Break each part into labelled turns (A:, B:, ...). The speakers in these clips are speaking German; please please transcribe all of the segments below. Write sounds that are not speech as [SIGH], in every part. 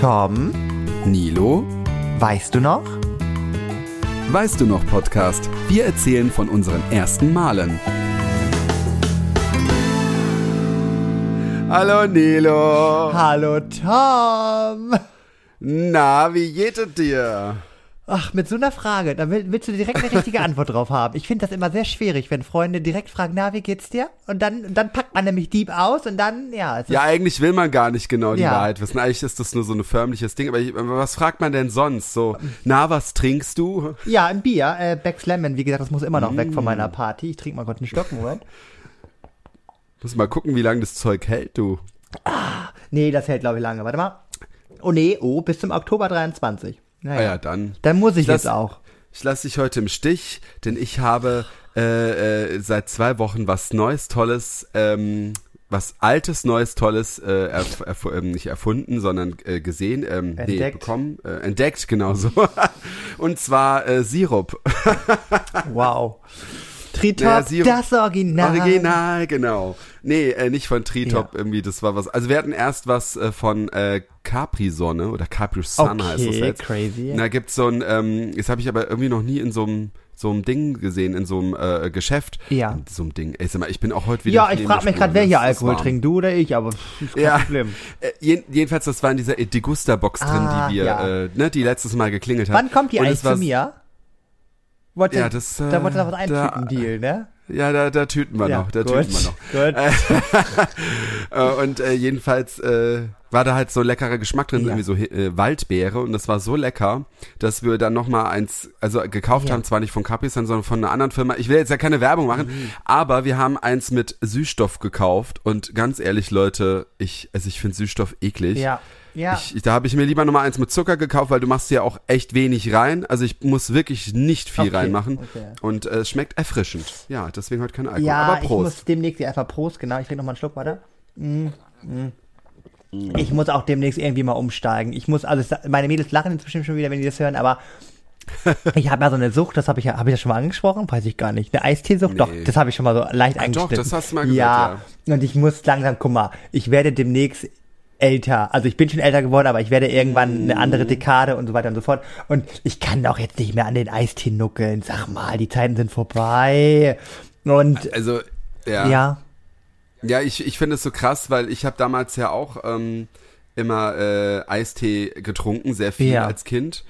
A: Tom,
B: Nilo,
A: weißt du noch?
B: weißt du noch Podcast? Wir erzählen von unseren ersten Malen. Hallo Nilo.
A: Hallo Tom.
B: Na, wie geht es dir?
A: Ach, mit so einer Frage, da will, willst du direkt eine richtige Antwort drauf haben. Ich finde das immer sehr schwierig, wenn Freunde direkt fragen, na, wie geht's dir? Und dann, dann packt man nämlich Dieb aus und dann, ja. Es
B: Ja, eigentlich will man gar nicht genau die
A: Ja.
B: Wahrheit wissen. Eigentlich ist das nur so ein förmliches Ding. Aber ich, was fragt man denn sonst? So, na, was trinkst du?
A: ja, ein Bier, äh, Becks Lemon, wie gesagt, das muss immer noch weg von
B: Mm.
A: meiner Party. Ich trinke mal kurz einen Stock, Moment.
B: Muss mal gucken, wie lange das Zeug hält, du.
A: Nee, das hält, glaube ich, lange. Warte mal. Oh nee, oh, bis zum Oktober 23. Naja.
B: Ah ja, dann.
A: Dann muss ich
B: Das-
A: jetzt auch.
B: Ich lasse dich heute im Stich, denn ich habe äh, äh, seit zwei Wochen was Neues, Tolles, ähm, was Altes, Neues, Tolles, äh, erf erf ähm, nicht erfunden, sondern äh, gesehen, ähm, nee,
A: Entdeckt.
B: bekommen, äh, entdeckt, genau so. [LAUGHS] Und zwar äh, Sirup. [LAUGHS]
A: Wow. Tritop,
B: Naja,
A: das Original.
B: Original, genau. Nee, äh, nicht von Tritop irgendwie, das war was. Also wir hatten erst was äh, von äh, Capri-Sonne oder Capri-Sun heißt das
A: Okay,
B: jetzt.
A: crazy.
B: Da gibt's so ein, ähm, das habe ich aber irgendwie noch nie in so einem so einem Ding gesehen, in so einem äh, Geschäft.
A: Ja.
B: In so einem Ding. Ey, sag mal, ich bin auch heute wieder.
A: Ja, ich frage mich gerade, wer hier Alkohol trinkt, du oder ich, aber ist kein
B: Ja.
A: Problem. [LAUGHS]
B: Äh, jeden, jedenfalls, das war in dieser Degusta-Box drin,
A: Ah,
B: die wir,
A: ja.
B: äh, ne, die letztes Mal geklingelt hat.
A: Wann kommt die eigentlich zu mir? Wollte,
B: Ja, das, äh,
A: da wollte noch was
B: da-
A: eintüten, Deal, ne?
B: Ja, da, da tüten wir noch, da
A: gut,
B: tüten wir noch. [LAUGHS]
A: Gut. [LAUGHS]
B: Äh, und äh, jedenfalls äh, war da halt so leckerer Geschmack drin,
A: Ja.
B: irgendwie so äh, Waldbeere und das war so lecker, dass wir dann noch mal eins, also gekauft
A: Ja.
B: haben, zwar nicht von Capri-Sun, sondern von einer anderen Firma. Ich will jetzt ja keine Werbung machen,
A: Mhm.
B: aber wir haben eins mit Süßstoff gekauft und ganz ehrlich, Leute, ich, also ich finde Süßstoff eklig.
A: Ja. Ja.
B: Ich, ich, da habe ich mir lieber noch mal eins mit Zucker gekauft, weil du machst ja auch echt wenig rein. Also ich muss wirklich nicht viel
A: Okay,
B: reinmachen.
A: okay.
B: Und äh, es schmeckt erfrischend. Ja, deswegen heute kein Alkohol.
A: ja,
B: Aber
A: ich
B: Prost.
A: muss demnächst erstmal Prost, genau. Ich trinke noch mal einen Schluck, warte. Mm, mm. Ich muss auch demnächst irgendwie mal umsteigen. Ich muss, also meine Mädels lachen bestimmt schon wieder, wenn die das hören, aber ich habe ja so eine Sucht, das habe ich ja, habe ich das schon mal angesprochen? Weiß ich gar nicht. Eine Eisteesucht? Doch,
B: Nee.
A: das habe ich schon mal so leicht
B: Ah, doch, das hast du mal gesagt,
A: ja. Und ich muss langsam, guck mal, ich werde demnächst älter. Also ich bin schon älter geworden, aber ich werde irgendwann eine andere Dekade und so weiter und so fort. Und ich kann auch jetzt nicht mehr an den Eistee nuckeln. Sag mal, die Zeiten sind vorbei. Und
B: Also, ja.
A: ja,
B: Ja, ich, ich finde es so krass, weil ich habe damals ja auch ähm, immer äh, Eistee getrunken, sehr viel
A: Ja.
B: als Kind.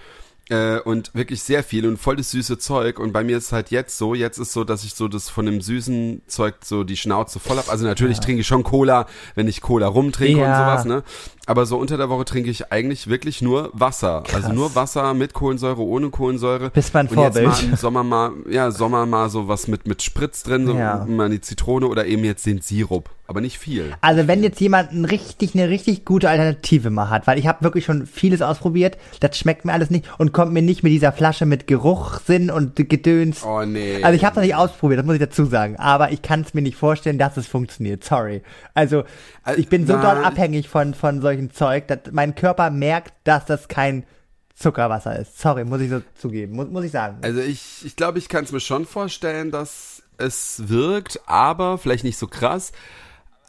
B: Äh, und wirklich sehr viel und voll das süße Zeug. Und bei mir ist es halt jetzt so, jetzt ist so, dass ich so das von dem süßen Zeug so die Schnauze voll hab. Also natürlich trinke ich schon Cola, wenn ich Cola rumtrinke und
A: Ja.
B: sowas, ne? Aber so unter der Woche trinke ich eigentlich wirklich nur Wasser. Also
A: Krass.
B: nur Wasser mit Kohlensäure, ohne Kohlensäure.
A: Bist mein
B: und jetzt
A: Vorbild.
B: mal im Sommer mal, ja, Sommer mal so was mit, mit Spritz drin, so
A: Ja.
B: mal die Zitrone oder eben jetzt den Sirup. Aber nicht viel.
A: Also wenn jetzt jemand ein richtig, eine richtig gute Alternative mal hat, weil ich habe wirklich schon vieles ausprobiert, das schmeckt mir alles nicht und kommt mir nicht mit dieser Flasche mit Geruchssinn und Gedöns.
B: Oh nee.
A: Also ich habe es noch nicht ausprobiert, das muss ich dazu sagen, aber ich kann es mir nicht vorstellen, dass es funktioniert. Sorry. Also
B: Also,
A: ich bin so
B: na,
A: doll abhängig von von solchen Zeug, dass mein Körper merkt, dass das kein Zuckerwasser ist. Sorry, muss ich so zugeben, muss, muss ich sagen.
B: Also ich, ich glaube, ich kann es mir schon vorstellen, dass es wirkt, aber vielleicht nicht so krass.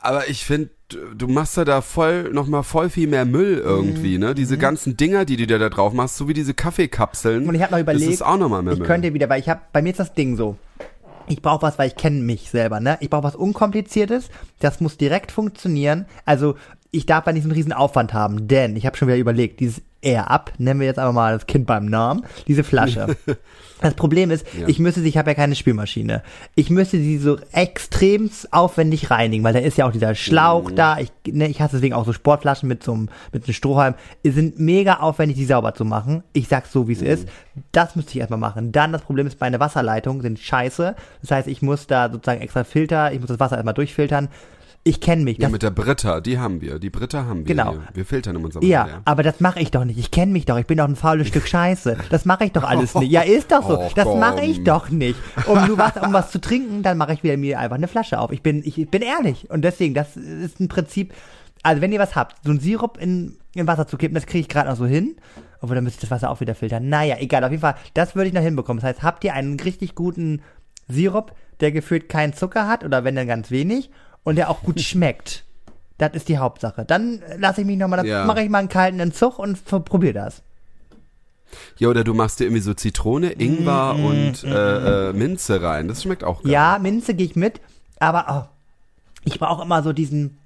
B: Aber ich finde, du machst ja da voll, nochmal voll viel mehr Müll irgendwie, ne? Diese ganzen Dinger, die du dir da drauf machst, so wie diese Kaffeekapseln.
A: Und ich habe noch überlegt,
B: Das ist auch nochmal mehr
A: ich
B: Müll.
A: könnte wieder, weil ich habe, bei mir ist das Ding so. Ich brauche was, weil ich kenne mich selber, ne? Ich brauche was Unkompliziertes, das muss direkt funktionieren. Also ich darf da nicht so einen riesen Aufwand haben, denn ich habe schon wieder überlegt, dieses Air Up, nennen wir jetzt einfach mal das Kind beim Namen, diese Flasche. [LAUGHS] Das Problem ist,
B: Ja.
A: ich müsste sie, ich habe ja keine Spülmaschine. Ich müsste sie so extrem aufwendig reinigen, weil da ist ja auch dieser Schlauch da. Ich, ne, ich hasse deswegen auch so Sportflaschen mit so einem, mit einem Strohhalm. Die sind mega aufwendig, die sauber zu machen. Ich sag's so, wie es ist. Das müsste ich erstmal machen. Dann das Problem ist, meine Wasserleitungen sind scheiße. Das heißt, ich muss da sozusagen extra Filter, ich muss das Wasser erstmal durchfiltern. Ich kenne mich.
B: ja, mit der Britta, die haben wir. Die Britta haben wir.
A: Genau.
B: Hier. Wir filtern in unserem
A: Ja,
B: Wasser,
A: aber das mache ich doch nicht. Ich kenne mich doch. Ich bin doch ein faules Stück Scheiße. Das mache ich doch alles nicht. Ja, ist doch so. [LAUGHS]
B: Oh,
A: das mache ich doch nicht. Um nur was, um [LAUGHS] was zu trinken, dann mache ich wieder mir einfach eine Flasche auf. Ich bin, ich bin ehrlich. Und deswegen, das ist ein Prinzip. Also wenn ihr was habt, so ein Sirup in, in Wasser zu kippen, das kriege ich gerade noch so hin. Obwohl, dann müsste ich das Wasser auch wieder filtern. Naja, egal. Auf jeden Fall, das würde ich noch hinbekommen. Das heißt, habt ihr einen richtig guten Sirup, der gefühlt keinen Zucker hat oder wenn dann ganz wenig und der auch gut [LAUGHS] schmeckt. Das ist die Hauptsache. Dann lasse ich mich nochmal,
B: Ja.
A: mache ich mal einen kalten Entzug und probiere das.
B: Ja, oder du machst dir irgendwie so Zitrone, Ingwer
A: Mm,
B: und äh, äh, Minze rein. Das schmeckt auch geil.
A: Ja, Minze gehe ich mit, aber oh, ich brauche immer so diesen,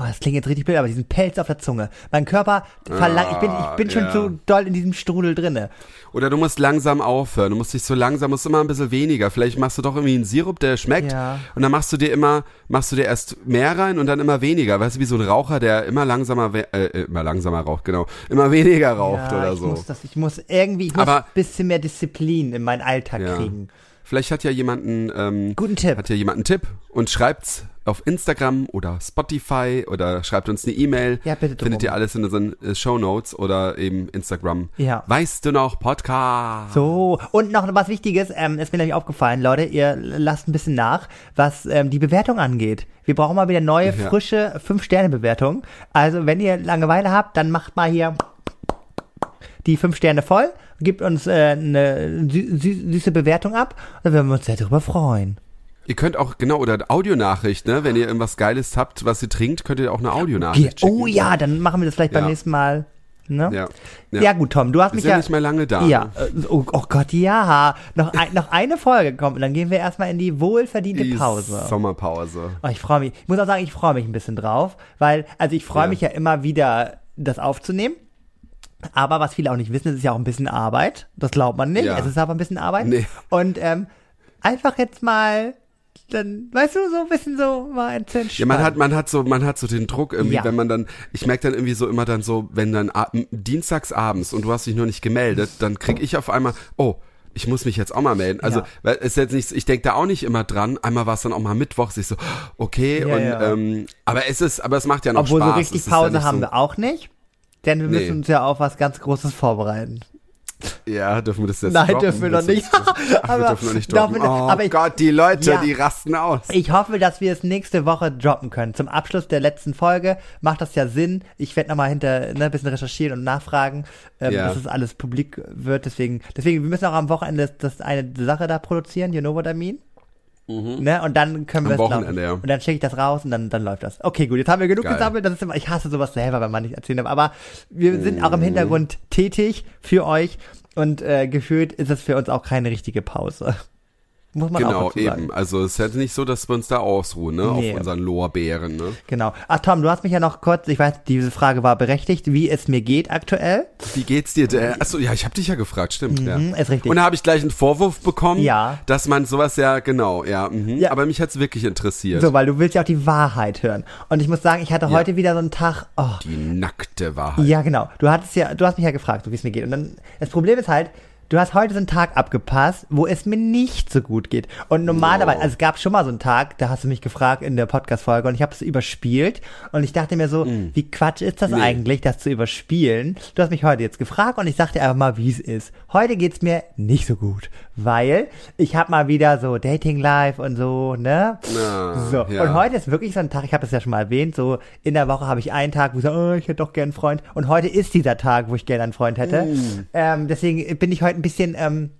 A: oh, das klingt jetzt richtig blöd, aber diesen Pelz auf der Zunge. Mein Körper verlangt, ich bin, ich bin schon
B: ja.
A: so doll in diesem Strudel drinne.
B: Oder du musst langsam aufhören. Du musst dich so langsam, musst immer ein bisschen weniger. Vielleicht machst du doch irgendwie einen Sirup, der schmeckt.
A: Ja.
B: Und dann machst du dir immer, machst du dir erst mehr rein und dann immer weniger. Weißt du, wie so ein Raucher, der immer langsamer, we- äh, immer langsamer raucht, genau. Immer weniger raucht
A: ja,
B: oder
A: ich
B: so.
A: muss das, ich muss irgendwie, ich muss
B: Aber-
A: ein bisschen mehr Disziplin in meinen Alltag
B: Ja.
A: kriegen.
B: Vielleicht hat ja jemand einen, ähm,
A: Guten Tipp.
B: hat ja jemand einen Tipp und schreibt's auf Instagram oder Spotify oder schreibt uns eine E-Mail.
A: Ja, bitte drum.
B: Findet ihr alles in unseren äh, Show Notes oder eben Instagram.
A: Ja.
B: Weißt du noch Podcast?
A: So, und noch was Wichtiges, ähm, ist mir nämlich aufgefallen, Leute, ihr lasst ein bisschen nach, was ähm, die Bewertung angeht. Wir brauchen mal wieder neue,
B: Ja.
A: frische 5-Sterne-Bewertung. Also, wenn ihr Langeweile habt, dann macht mal hier die 5 Sterne voll, gebt uns äh, eine sü sü süße Bewertung ab, dann würden wir uns sehr darüber freuen.
B: Ihr könnt auch, genau, oder Audionachricht, ne? Wenn ihr irgendwas Geiles habt, was ihr trinkt, könnt ihr auch eine Audionachricht schicken.
A: Oh ja, dann machen wir das vielleicht beim
B: Ja.
A: nächsten Mal. Ne?
B: Ja.
A: Ja.
B: ja.
A: gut, Tom, du hast
B: Wir
A: mich
B: sind
A: ja.
B: nicht mehr lange da.
A: Ja, äh, oh, oh Gott, ja. Noch, ein, noch eine Folge kommt und dann gehen wir erstmal in die wohlverdiente
B: Die
A: Pause.
B: Sommerpause.
A: Oh, ich freue mich. Ich muss auch sagen, ich freue mich ein bisschen drauf, weil, also ich freue
B: Ja.
A: mich ja immer wieder, das aufzunehmen. Aber was viele auch nicht wissen, es ist ja auch ein bisschen Arbeit. Das glaubt man nicht.
B: Ja.
A: Es ist aber ein bisschen Arbeit.
B: Nee.
A: Und ähm, einfach jetzt mal, dann, weißt du, so ein bisschen so mal ins
B: Ja, man hat, man hat so, man hat so den Druck irgendwie,
A: Ja.
B: wenn man dann, ich merke dann irgendwie so immer dann so, wenn dann dienstags abends und du hast dich noch nicht gemeldet, dann krieg ich auf einmal, oh, ich muss mich jetzt auch mal melden. Also,
A: Ja.
B: weil es ist jetzt nicht, so- ich denke da auch nicht immer dran. Einmal war es dann auch mal Mittwochs, ich so, okay,
A: Ja,
B: und
A: ja.
B: ähm, aber es ist, aber es macht ja noch
A: Obwohl
B: Spaß.
A: so richtig Pause haben
B: so,
A: wir auch nicht. Denn wir
B: Nee.
A: müssen uns ja auf was ganz Großes vorbereiten.
B: Ja, dürfen wir das jetzt
A: Nein,
B: droppen?
A: dürfen wir noch
B: Das
A: nicht.
B: Ach, wir
A: Aber
B: dürfen noch nicht droppen.
A: wir-
B: Oh
A: aber ich-
B: Gott, die Leute,
A: Ja.
B: die rasten aus.
A: Ich hoffe, dass wir es nächste Woche droppen können. Zum Abschluss der letzten Folge macht das ja Sinn. Ich werde nochmal hinter ne, ein bisschen recherchieren und nachfragen, ähm,
B: Ja.
A: dass es alles publik wird. Deswegen, deswegen, wir müssen auch am Wochenende das, das eine Sache da produzieren, you know what I mean? Ne? Und dann können
B: Mhm. Am
A: wir es
B: Wochenende, ja.
A: Und dann schicke ich das raus und dann, dann läuft das. Okay, gut, jetzt haben wir genug
B: Geil.
A: gesammelt. Das ist immer, ich hasse sowas selber, wenn man nicht erzählen darf. Aber wir sind auch im
B: Mhm.
A: Hintergrund tätig für euch und äh, gefühlt ist es für uns auch keine richtige Pause. Muss man auch
B: Genau,
A: dazu sagen.
B: eben. Also es ist halt nicht so, dass wir uns da ausruhen, ne?
A: Nee.
B: Auf unseren Lorbeeren, ne?
A: Genau. Ach Tom, du hast mich ja noch kurz, ich weiß, diese Frage war berechtigt, wie es mir geht aktuell.
B: Wie geht's dir denn? Achso, ja, ich habe dich ja gefragt, stimmt, ja.
A: Mhm, ist richtig.
B: Und da habe ich gleich einen Vorwurf bekommen,
A: Ja.
B: dass man sowas ja, genau, ja, mhm.
A: Ja.
B: aber mich hat's wirklich interessiert.
A: So, weil du willst ja auch die Wahrheit hören. Und ich muss sagen, ich hatte
B: Ja.
A: heute wieder so einen Tag, oh,
B: Die nackte Wahrheit.
A: ja genau. Du hattest ja, du hast mich ja gefragt, so wie es mir geht. Und dann, das Problem ist halt, du hast heute so einen Tag abgepasst, wo es mir nicht so gut geht. Und normalerweise,
B: Oh.
A: also es gab schon mal so einen Tag, da hast du mich gefragt in der Podcast-Folge und ich habe es überspielt. Und ich dachte mir so, wie Quatsch ist das
B: Mm. Nee.
A: eigentlich, das zu überspielen? Du hast mich heute jetzt gefragt und ich sag dir einfach mal, wie es ist. Heute geht's mir nicht so gut, weil ich habe mal wieder so Dating Live und so, ne?
B: Ah,
A: So,
B: ja.
A: und heute ist wirklich so ein Tag, ich habe das ja schon mal erwähnt, so in der Woche habe ich einen Tag, wo ich sage, oh, ich hätte doch gern einen Freund. Und heute ist dieser Tag, wo ich gerne einen Freund hätte.
B: Mm.
A: Ähm, deswegen bin ich heute ein bisschen, ähm,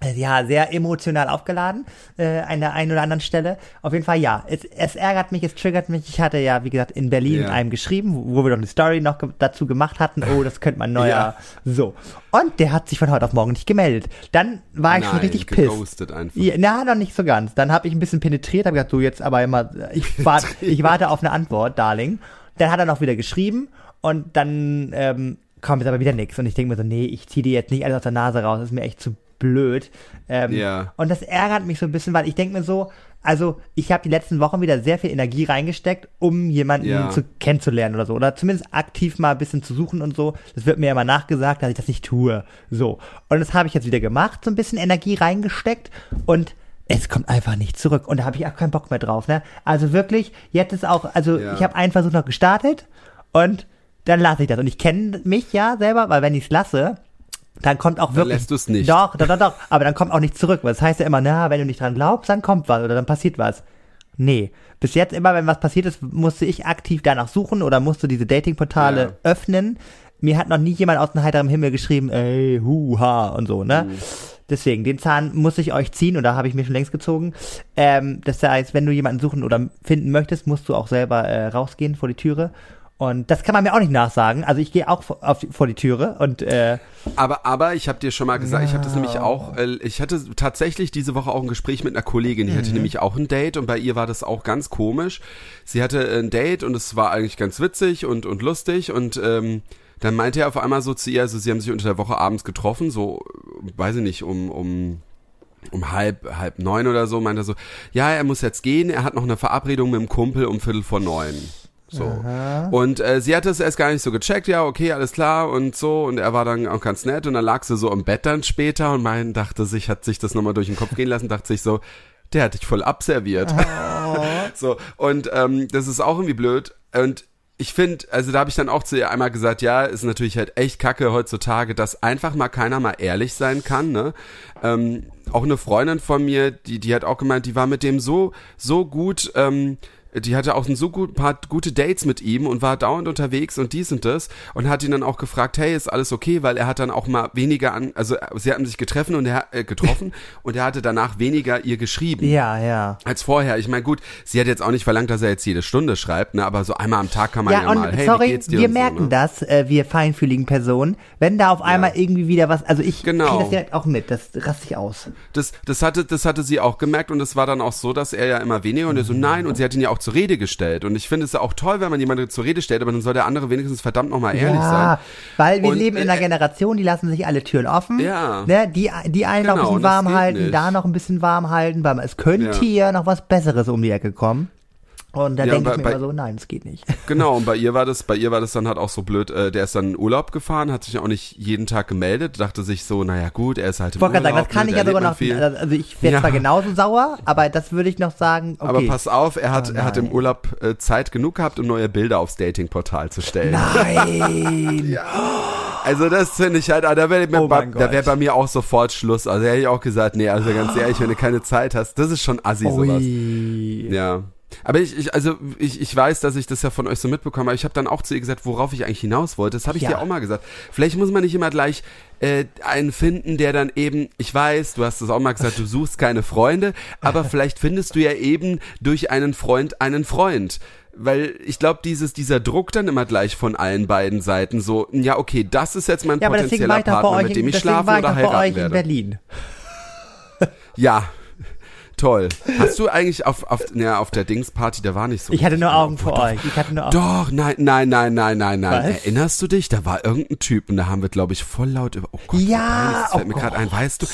A: äh, ja, sehr emotional aufgeladen äh, an der einen oder anderen Stelle. Auf jeden Fall, ja, es, es ärgert mich, es triggert mich. Ich hatte ja, wie gesagt, in Berlin
B: Ja.
A: einem geschrieben, wo, wo wir doch eine Story noch ge dazu gemacht hatten. Oh, das könnte man neuer. [LAUGHS]
B: Ja.
A: So. Und der hat sich von heute auf morgen nicht gemeldet. Dann war ich schon
B: Nein,
A: richtig pisst.
B: geghostet einfach.
A: Ja, na, noch nicht so ganz. Dann habe ich ein bisschen penetriert, habe gesagt, du jetzt aber immer, ich, wart, [LAUGHS] ich warte auf eine Antwort, Darling. Dann hat er noch wieder geschrieben und dann ähm, kommt jetzt aber wieder nichts. Und ich denke mir so, nee, ich ziehe dir jetzt nicht alles aus der Nase raus, das ist mir echt zu blöd. Ähm,
B: Ja.
A: Und das ärgert mich so ein bisschen, weil ich denke mir so, also ich habe die letzten Wochen wieder sehr viel Energie reingesteckt, um jemanden
B: Ja.
A: zu kennenzulernen oder so. Oder zumindest aktiv mal ein bisschen zu suchen und so. Das wird mir immer nachgesagt, dass ich das nicht tue. So. Und das habe ich jetzt wieder gemacht, so ein bisschen Energie reingesteckt und es kommt einfach nicht zurück. Und da habe ich auch keinen Bock mehr drauf. Ne? Also wirklich, jetzt ist auch, also
B: Ja.
A: ich habe einen Versuch noch gestartet und dann lasse ich das. Und ich kenne mich ja selber, weil wenn ich es lasse, dann kommt auch wirklich.
B: lässt du's nicht.
A: Doch, doch, doch, doch. Aber dann kommt auch nicht zurück. Weil das heißt ja immer, na, wenn du nicht dran glaubst, dann kommt was oder dann passiert was. Nee. Bis jetzt immer, wenn was passiert ist, musste ich aktiv danach suchen oder musste diese Datingportale öffnen. Mir hat noch nie jemand aus dem heiteren Himmel geschrieben, ey, hu, ha und so, ne? deswegen, den Zahn muss ich euch ziehen und da habe ich mir schon längst gezogen. Ähm, das heißt, wenn du jemanden suchen oder finden möchtest, musst du auch selber äh, rausgehen vor die Türe. Und das kann man mir auch nicht nachsagen. Also ich gehe auch vor, auf, vor die Türe und äh,
B: Aber, aber ich habe dir schon mal gesagt, ich habe das nämlich auch, äh, ich hatte tatsächlich diese Woche auch ein Gespräch mit einer Kollegin, die hatte nämlich auch ein Date und bei ihr war das auch ganz komisch. Sie hatte ein Date und es war eigentlich ganz witzig und, und lustig und ähm, dann meinte er auf einmal so zu ihr, also sie haben sich unter der Woche abends getroffen, so, weiß ich nicht, um, um um halb, halb neun oder so, meinte er so, ja, er muss jetzt gehen, er hat noch eine Verabredung mit dem Kumpel um Viertel vor neun. So. Und äh, sie hatte es erst gar nicht so gecheckt, ja, okay, alles klar und so. Und er war dann auch ganz nett und dann lag sie so im Bett dann später und mein dachte sich, hat sich das nochmal durch den Kopf gehen lassen, dachte sich so, der hat dich voll abserviert. [LAUGHS] so, und ähm, das ist auch irgendwie blöd. Und ich finde, also da habe ich dann auch zu ihr einmal gesagt, ja, ist natürlich halt echt kacke heutzutage, dass einfach mal keiner mal ehrlich sein kann, ne? Ähm, auch eine Freundin von mir, die, die hat auch gemeint, die war mit dem so, so gut, ähm, die hatte auch ein so gut, paar gute Dates mit ihm und war dauernd unterwegs und dies und das und hat ihn dann auch gefragt, hey, ist alles okay, weil er hat dann auch mal weniger an, also sie hatten sich getroffen und er äh, getroffen [LAUGHS] und er hatte danach weniger ihr geschrieben
A: ja, ja.
B: als vorher. Ich meine, gut, sie hat jetzt auch nicht verlangt, dass er jetzt jede Stunde schreibt, ne, aber so einmal am Tag kann man ja,
A: Ja, und
B: mal, hey, wie
A: sorry,
B: geht's dir
A: wir
B: und so,
A: merken
B: ne?
A: das, äh, wir feinfühligen Personen, wenn da auf einmal irgendwie wieder was, also ich
B: Genau.
A: das direkt auch mit, das raste ich aus.
B: Das, das hatte, das hatte sie auch gemerkt und es war dann auch so, dass er ja immer weniger und er so nein und sie hat ihn ja auch zur Rede gestellt und ich finde es ja auch toll, wenn man jemanden zur Rede stellt, aber dann soll der andere wenigstens verdammt nochmal ehrlich
A: ja,
B: sein.
A: weil wir
B: Und,
A: leben in einer
B: äh,
A: Generation, die lassen sich alle Türen offen.
B: Ja.
A: Ne, die, die einen noch ein
B: Genau,
A: bisschen warm halten,
B: nicht.
A: da noch ein bisschen warm halten, weil es könnte
B: Ja.
A: ja noch was Besseres um die Ecke kommen. Und da
B: Ja,
A: denke ich mir
B: bei-
A: immer so, nein, es geht nicht. [LAUGHS]
B: Genau, und bei ihr war das, bei ihr war das dann halt auch so blöd, äh, der ist dann in Urlaub gefahren, hat sich auch nicht jeden Tag gemeldet, dachte sich so, naja gut, er ist halt im
A: Ich wollte gerade
B: Urlaub.
A: sagen, das kann
B: ne,
A: ich ja sogar noch,
B: viel.
A: also ich wäre
B: Ja.
A: zwar genauso sauer, [LAUGHS] aber das würde ich noch sagen, okay.
B: Aber pass auf, er hat,
A: Oh
B: er hat im. Urlaub äh, Zeit genug gehabt, um neue Bilder aufs Datingportal zu stellen.
A: Nein. [LAUGHS]
B: Also das finde ich halt, ah, da wäre
A: Oh
B: bei, da wär bei mir auch sofort Schluss. Also hätte ich auch gesagt, nee, also ganz ehrlich, wenn du keine Zeit hast, das ist schon assi sowas.
A: Ui.
B: Ja. Aber ich, ich also ich, ich weiß, dass ich das ja von euch so mitbekomme, aber ich habe dann auch zu ihr gesagt, worauf ich eigentlich hinaus wollte. Das habe ich
A: Ja.
B: dir auch mal gesagt. Vielleicht muss man nicht immer gleich äh, einen finden, der dann eben, ich weiß, du hast es auch mal gesagt, du suchst keine Freunde, aber [LAUGHS] vielleicht findest du ja eben durch einen Freund einen Freund. Weil ich glaube, dieses, dieser Druck dann immer gleich von allen beiden Seiten so, ja, okay, das ist jetzt mein
A: Ja,
B: potenzieller Partner, mit dem ich schlafen oder heiraten
A: euch in
B: werde.
A: Berlin.
B: Ja, toll. Hast du eigentlich auf, auf, ja, auf der Dingsparty, da war nicht so
A: Ich hatte nur. Augen vor euch. Ich hatte nur Augen.
B: Doch, nein, nein, nein, nein, nein, nein.
A: Was?
B: Erinnerst du dich? Da war irgendein Typ und da haben wir, glaube ich, voll laut über. Oh Gott,
A: Ja,
B: peinlich, das fällt
A: oh
B: mir gerade ein. Weißt du?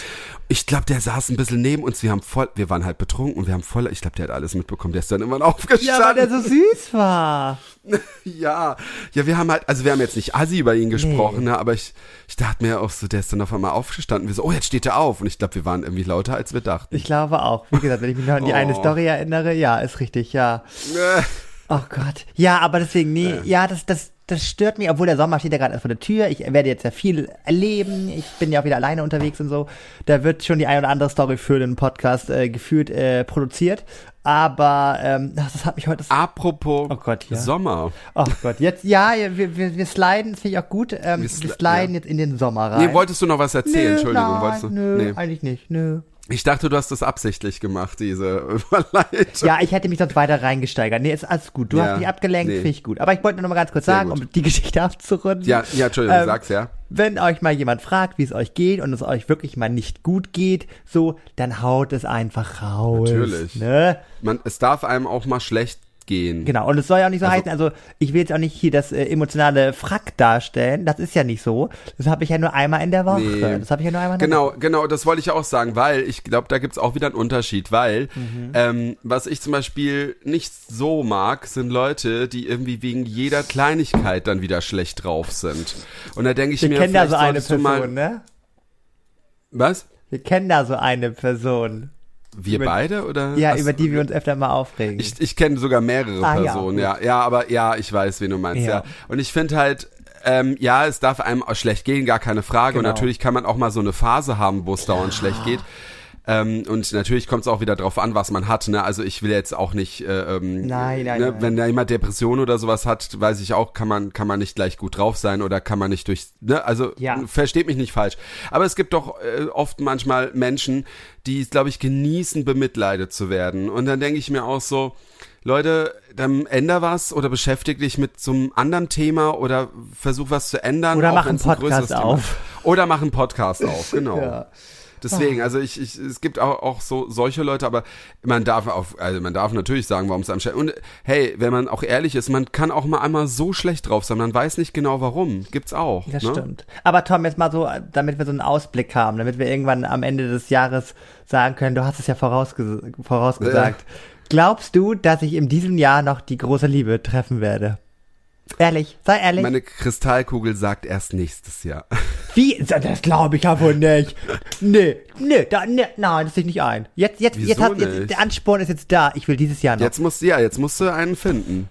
B: Ich glaube, der saß ein bisschen neben uns. Wir haben voll, wir waren halt betrunken und wir haben voll. Ich glaube, der hat alles mitbekommen. Der ist dann immer
A: Ja, weil
B: aufgestanden.
A: der so süß war. [LAUGHS]
B: Ja, ja, wir haben halt, also wir haben jetzt nicht Assi über ihn gesprochen, ne, aber ich, ich dachte mir auch so, der ist dann auf einmal aufgestanden. Wir so, oh, jetzt steht er auf. Und ich glaube, wir waren irgendwie lauter, als wir dachten.
A: Ich glaube auch. Wie gesagt, wenn ich mich noch an die eine
B: Oh.
A: Story erinnere, ja, ist richtig, ja.
B: Äh, [LAUGHS]
A: Oh Gott. Ja, aber deswegen, nee, ja, das, das, das stört mich, obwohl der Sommer steht ja gerade erst vor der Tür. Ich werde jetzt ja viel erleben. Ich bin ja auch wieder alleine unterwegs und so. Da wird schon die eine oder andere Story für den Podcast äh, gefühlt äh, produziert. Aber ähm, das hat mich heute.
B: Apropos
A: Oh Gott, ja.
B: Sommer.
A: oh Gott, jetzt ja, wir, wir, wir sliden, das finde ich auch gut. Ähm, wir,
B: sli-
A: sliden
B: ja.
A: jetzt in den Sommer rein.
B: Nee, wolltest du noch was erzählen?
A: nö,
B: Entschuldigung,
A: nein,
B: wolltest du?
A: Nö,
B: Nee.
A: eigentlich nicht, nö.
B: Ich dachte, du hast das absichtlich gemacht, diese [LAUGHS] Überleitung.
A: Ja, ich hätte mich sonst weiter reingesteigert. Nee, ist alles gut. Du
B: Ja,
A: hast mich abgelenkt,
B: nee.
A: finde ich gut. Aber ich wollte nur noch mal ganz kurz
B: Sehr
A: sagen,
B: gut.
A: um die [LAUGHS] Geschichte abzurunden.
B: Ja, ja, Entschuldigung,
A: Ähm,
B: sag's ja.
A: Wenn euch mal jemand fragt, wie es euch geht und es euch wirklich mal nicht gut geht, so, dann haut es einfach raus.
B: Natürlich.
A: Ne?
B: Man, es darf einem auch mal schlecht gehen.
A: Genau. Und es soll ja auch nicht so
B: Also-
A: heißen, also ich will jetzt auch nicht hier das äh, emotionale Frack darstellen. Das ist ja nicht so. Das habe ich ja nur einmal in der Woche.
B: Nee.
A: Das habe ich ja nur einmal in der
B: Genau, genau, das wollte ich auch sagen, weil ich glaube, da gibt's auch wieder einen Unterschied, weil
A: Mhm.
B: ähm, was ich zum Beispiel nicht so mag, sind Leute, die irgendwie wegen jeder Kleinigkeit dann wieder schlecht drauf sind. Und da denke ich
A: Wir
B: mir,
A: kennen da
B: vielleicht
A: so eine Person,
B: mal,
A: ne?
B: was?
A: Wir kennen da so eine Person.
B: Wir
A: Über-
B: beide oder?
A: Ja,
B: Ach,
A: über die wir uns öfter mal aufregen.
B: Ich, ich kenne sogar mehrere
A: Ah, ja,
B: Personen,
A: gut.
B: ja, ja, aber ja, ich weiß, wen du meinst, ja.
A: Ja.
B: Und ich finde halt, ähm, ja, es darf einem auch schlecht gehen, gar keine Frage. Und
A: Genau.
B: natürlich kann man auch mal so eine Phase haben, wo es dauernd schlecht geht. Ähm, und natürlich kommt es auch wieder drauf an, was man hat. Ne? Also ich will jetzt auch nicht, äh, ähm,
A: Nein, nein,
B: ne?
A: nein.
B: wenn da jemand Depression oder sowas hat, weiß ich auch, kann man kann man nicht gleich gut drauf sein oder kann man nicht durch. Ne? Also
A: Ja.
B: versteht mich nicht falsch. Aber es gibt doch äh, oft manchmal Menschen, die, glaube ich, genießen, bemitleidet zu werden. Und dann denke ich mir auch so, Leute, dann änder was oder beschäftige dich mit so einem anderen Thema oder versuch was zu ändern.
A: Oder
B: auch
A: mach einen
B: ein
A: Podcast
B: Thema
A: auf.
B: ist. Oder mach einen Podcast auf, [LAUGHS] genau.
A: Ja.
B: Deswegen, also ich, ich, es gibt auch, auch so solche Leute, aber man darf auf, also man darf natürlich sagen, warum es einem schlecht. Und hey, wenn man auch ehrlich ist, man kann auch mal einmal so schlecht drauf sein, man weiß nicht genau warum. Gibt's auch.
A: Das
B: ne?
A: stimmt. Aber Tom, jetzt mal so, damit wir so einen Ausblick haben, damit wir irgendwann am Ende des Jahres sagen können, du hast es ja vorausges vorausgesagt. Glaubst du, dass ich in diesem Jahr noch die große Liebe treffen werde? Ehrlich, sei ehrlich.
B: Meine Kristallkugel sagt erst nächstes Jahr. [LAUGHS]
A: Wie? Das glaube ich ja wohl nicht. Nee, nee, da, nee, nein, das sehe ich nicht ein. Jetzt, jetzt,
B: Wieso
A: jetzt, hat, jetzt, der Ansporn ist jetzt da. Ich will dieses Jahr noch.
B: Jetzt musst du, ja, jetzt musst du einen finden.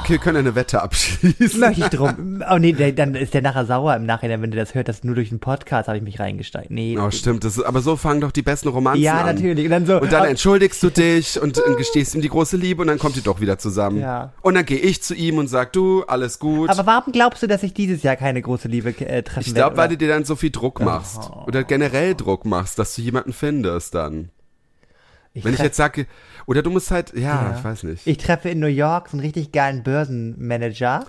B: Okay, wir können eine Wette abschließen.
A: Möchte ich drum. Oh nee, der, dann ist der nachher sauer im Nachhinein, wenn der das hört, dass nur durch den Podcast habe ich mich reingesteigt. Nee.
B: Oh, stimmt. Das ist, aber so fangen doch die besten Romanzen
A: ja,
B: an.
A: natürlich. Und dann so.
B: Und dann
A: oh,
B: entschuldigst du dich und, [LAUGHS] und gestehst ihm die große Liebe und dann kommt ihr doch wieder zusammen.
A: Ja.
B: Und dann gehe ich zu ihm und sag, du, alles gut.
A: aber warum glaubst du, dass ich dieses Jahr keine große Liebe äh, treffen
B: ich
A: werde?
B: glaube, weil du dir dann so viel Druck machst. Oder generell Druck machst, dass du jemanden findest dann.
A: Ich
B: Wenn ich jetzt sage, oder du musst halt, ja,
A: Ja.
B: ich weiß nicht.
A: Ich treffe in New York so einen richtig geilen Börsenmanager.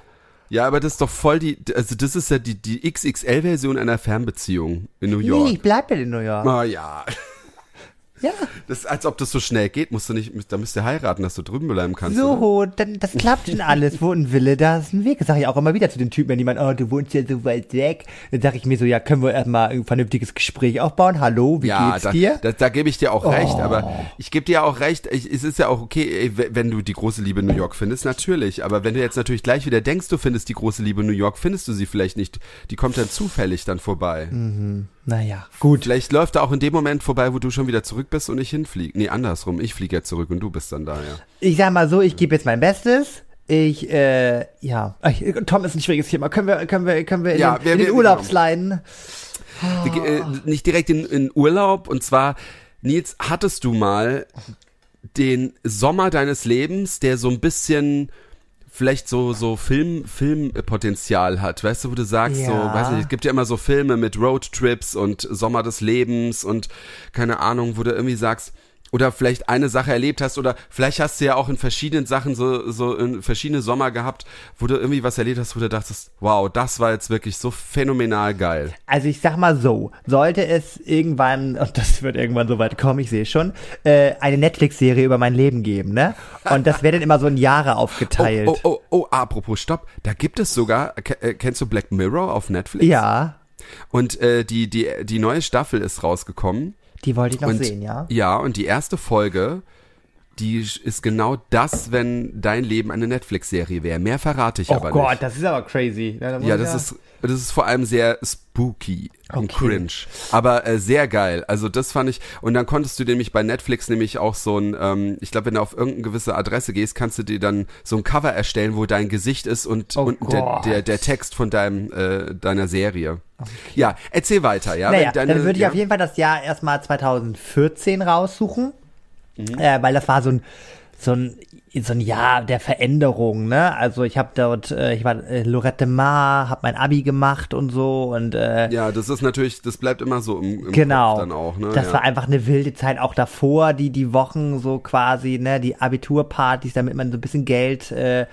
B: Ja, aber das ist doch voll die, also das ist ja die, die XXL-Version einer Fernbeziehung in New York.
A: Nee, ich bleib in New York.
B: Ah ja.
A: Ja,
B: Das ist, als ob das so schnell geht, musst du nicht, da müsst ihr heiraten, dass du drüben bleiben kannst. oder?
A: so, dann, das klappt schon alles. Wo ein Wille, da ist ein Weg. Das sage ich auch immer wieder zu den Typen, wenn jemand, oh, du wohnst ja so weit weg. Dann sage ich mir so, ja, können wir erstmal ein vernünftiges Gespräch aufbauen? Hallo, wie
B: Ja,
A: geht's
B: da,
A: dir? Oh.
B: Da, da gebe ich dir auch recht, aber ich gebe dir auch recht, ich, es ist ja auch okay, wenn du die große Liebe in New York findest, natürlich, aber wenn du jetzt natürlich gleich wieder denkst, du findest die große Liebe in New York, findest du sie vielleicht nicht, die kommt dann zufällig dann vorbei.
A: Naja, gut.
B: Vielleicht läuft er auch in dem Moment vorbei, wo du schon wieder zurück bist und ich hinfliege. Nee, andersrum, ich fliege ja zurück und du bist dann da, ja.
A: Ich sag mal so, ich gebe jetzt mein Bestes. Ich, äh, ja. Tom ist ein schwieriges Thema. Können wir, können wir, können wir in
B: Ja,
A: den,
B: wir-
A: in den Urlaub sliden?
B: Äh, nicht direkt in, in Urlaub und zwar, Nils, hattest du mal den Sommer deines Lebens, der so ein bisschen vielleicht so so Film Filmpotenzial hat, weißt du, wo du sagst so,
A: Ja.
B: weiß nicht, es gibt ja immer so Filme mit Roadtrips und Sommer des Lebens und keine Ahnung, wo du irgendwie sagst oder vielleicht eine Sache erlebt hast oder vielleicht hast du ja auch in verschiedenen Sachen so so in verschiedene Sommer gehabt, wo du irgendwie was erlebt hast, wo du dachtest, wow, das war jetzt wirklich so phänomenal geil.
A: Also ich sag mal so, sollte es irgendwann, [LAUGHS] und das wird irgendwann so weit kommen, ich sehe schon, äh, eine Netflix-Serie über mein Leben geben, ne? Und das wäre dann immer so in Jahre [LAUGHS] aufgeteilt.
B: Oh, oh, oh, oh, apropos, stopp. Da gibt es sogar, äh, kennst du Black Mirror auf Netflix?
A: Ja,
B: Und äh, die, die, die neue Staffel ist rausgekommen.
A: Die wollte ich noch
B: und,
A: sehen, ja.
B: Ja, und die erste Folge, die ist genau das, wenn dein Leben eine Netflix-Serie wäre. Mehr verrate ich
A: Oh
B: aber
A: Gott,
B: nicht.
A: das ist aber crazy. Ja,
B: Ja, das ist, das ist vor allem sehr spooky und cringe. Aber äh, sehr geil. Also das fand ich. Und dann konntest du nämlich bei Netflix nämlich auch so ein, ähm, ich glaube, wenn du auf irgendeine gewisse Adresse gehst, kannst du dir dann so ein Cover erstellen, wo dein Gesicht ist und,
A: Oh
B: und der, der, der Text von deinem, äh, deiner Serie. Ja, erzähl weiter, ja.
A: Naja,
B: deine,
A: dann würde ich
B: ja.
A: auf jeden Fall das Jahr erstmal 2014 raussuchen,
B: Mhm.
A: äh, weil das war so ein so ein so ein Jahr der Veränderung, ne? Also ich habe dort, äh, ich war äh, Lorette Mar, habe mein Abi gemacht und so und äh,
B: Ja, das ist natürlich, das bleibt immer so im, im
A: genau.
B: Kopf dann auch, ne?
A: Das
B: ja.
A: war einfach eine wilde Zeit, auch davor, die die Wochen so quasi, ne, die Abiturpartys, damit man so ein bisschen Geld äh,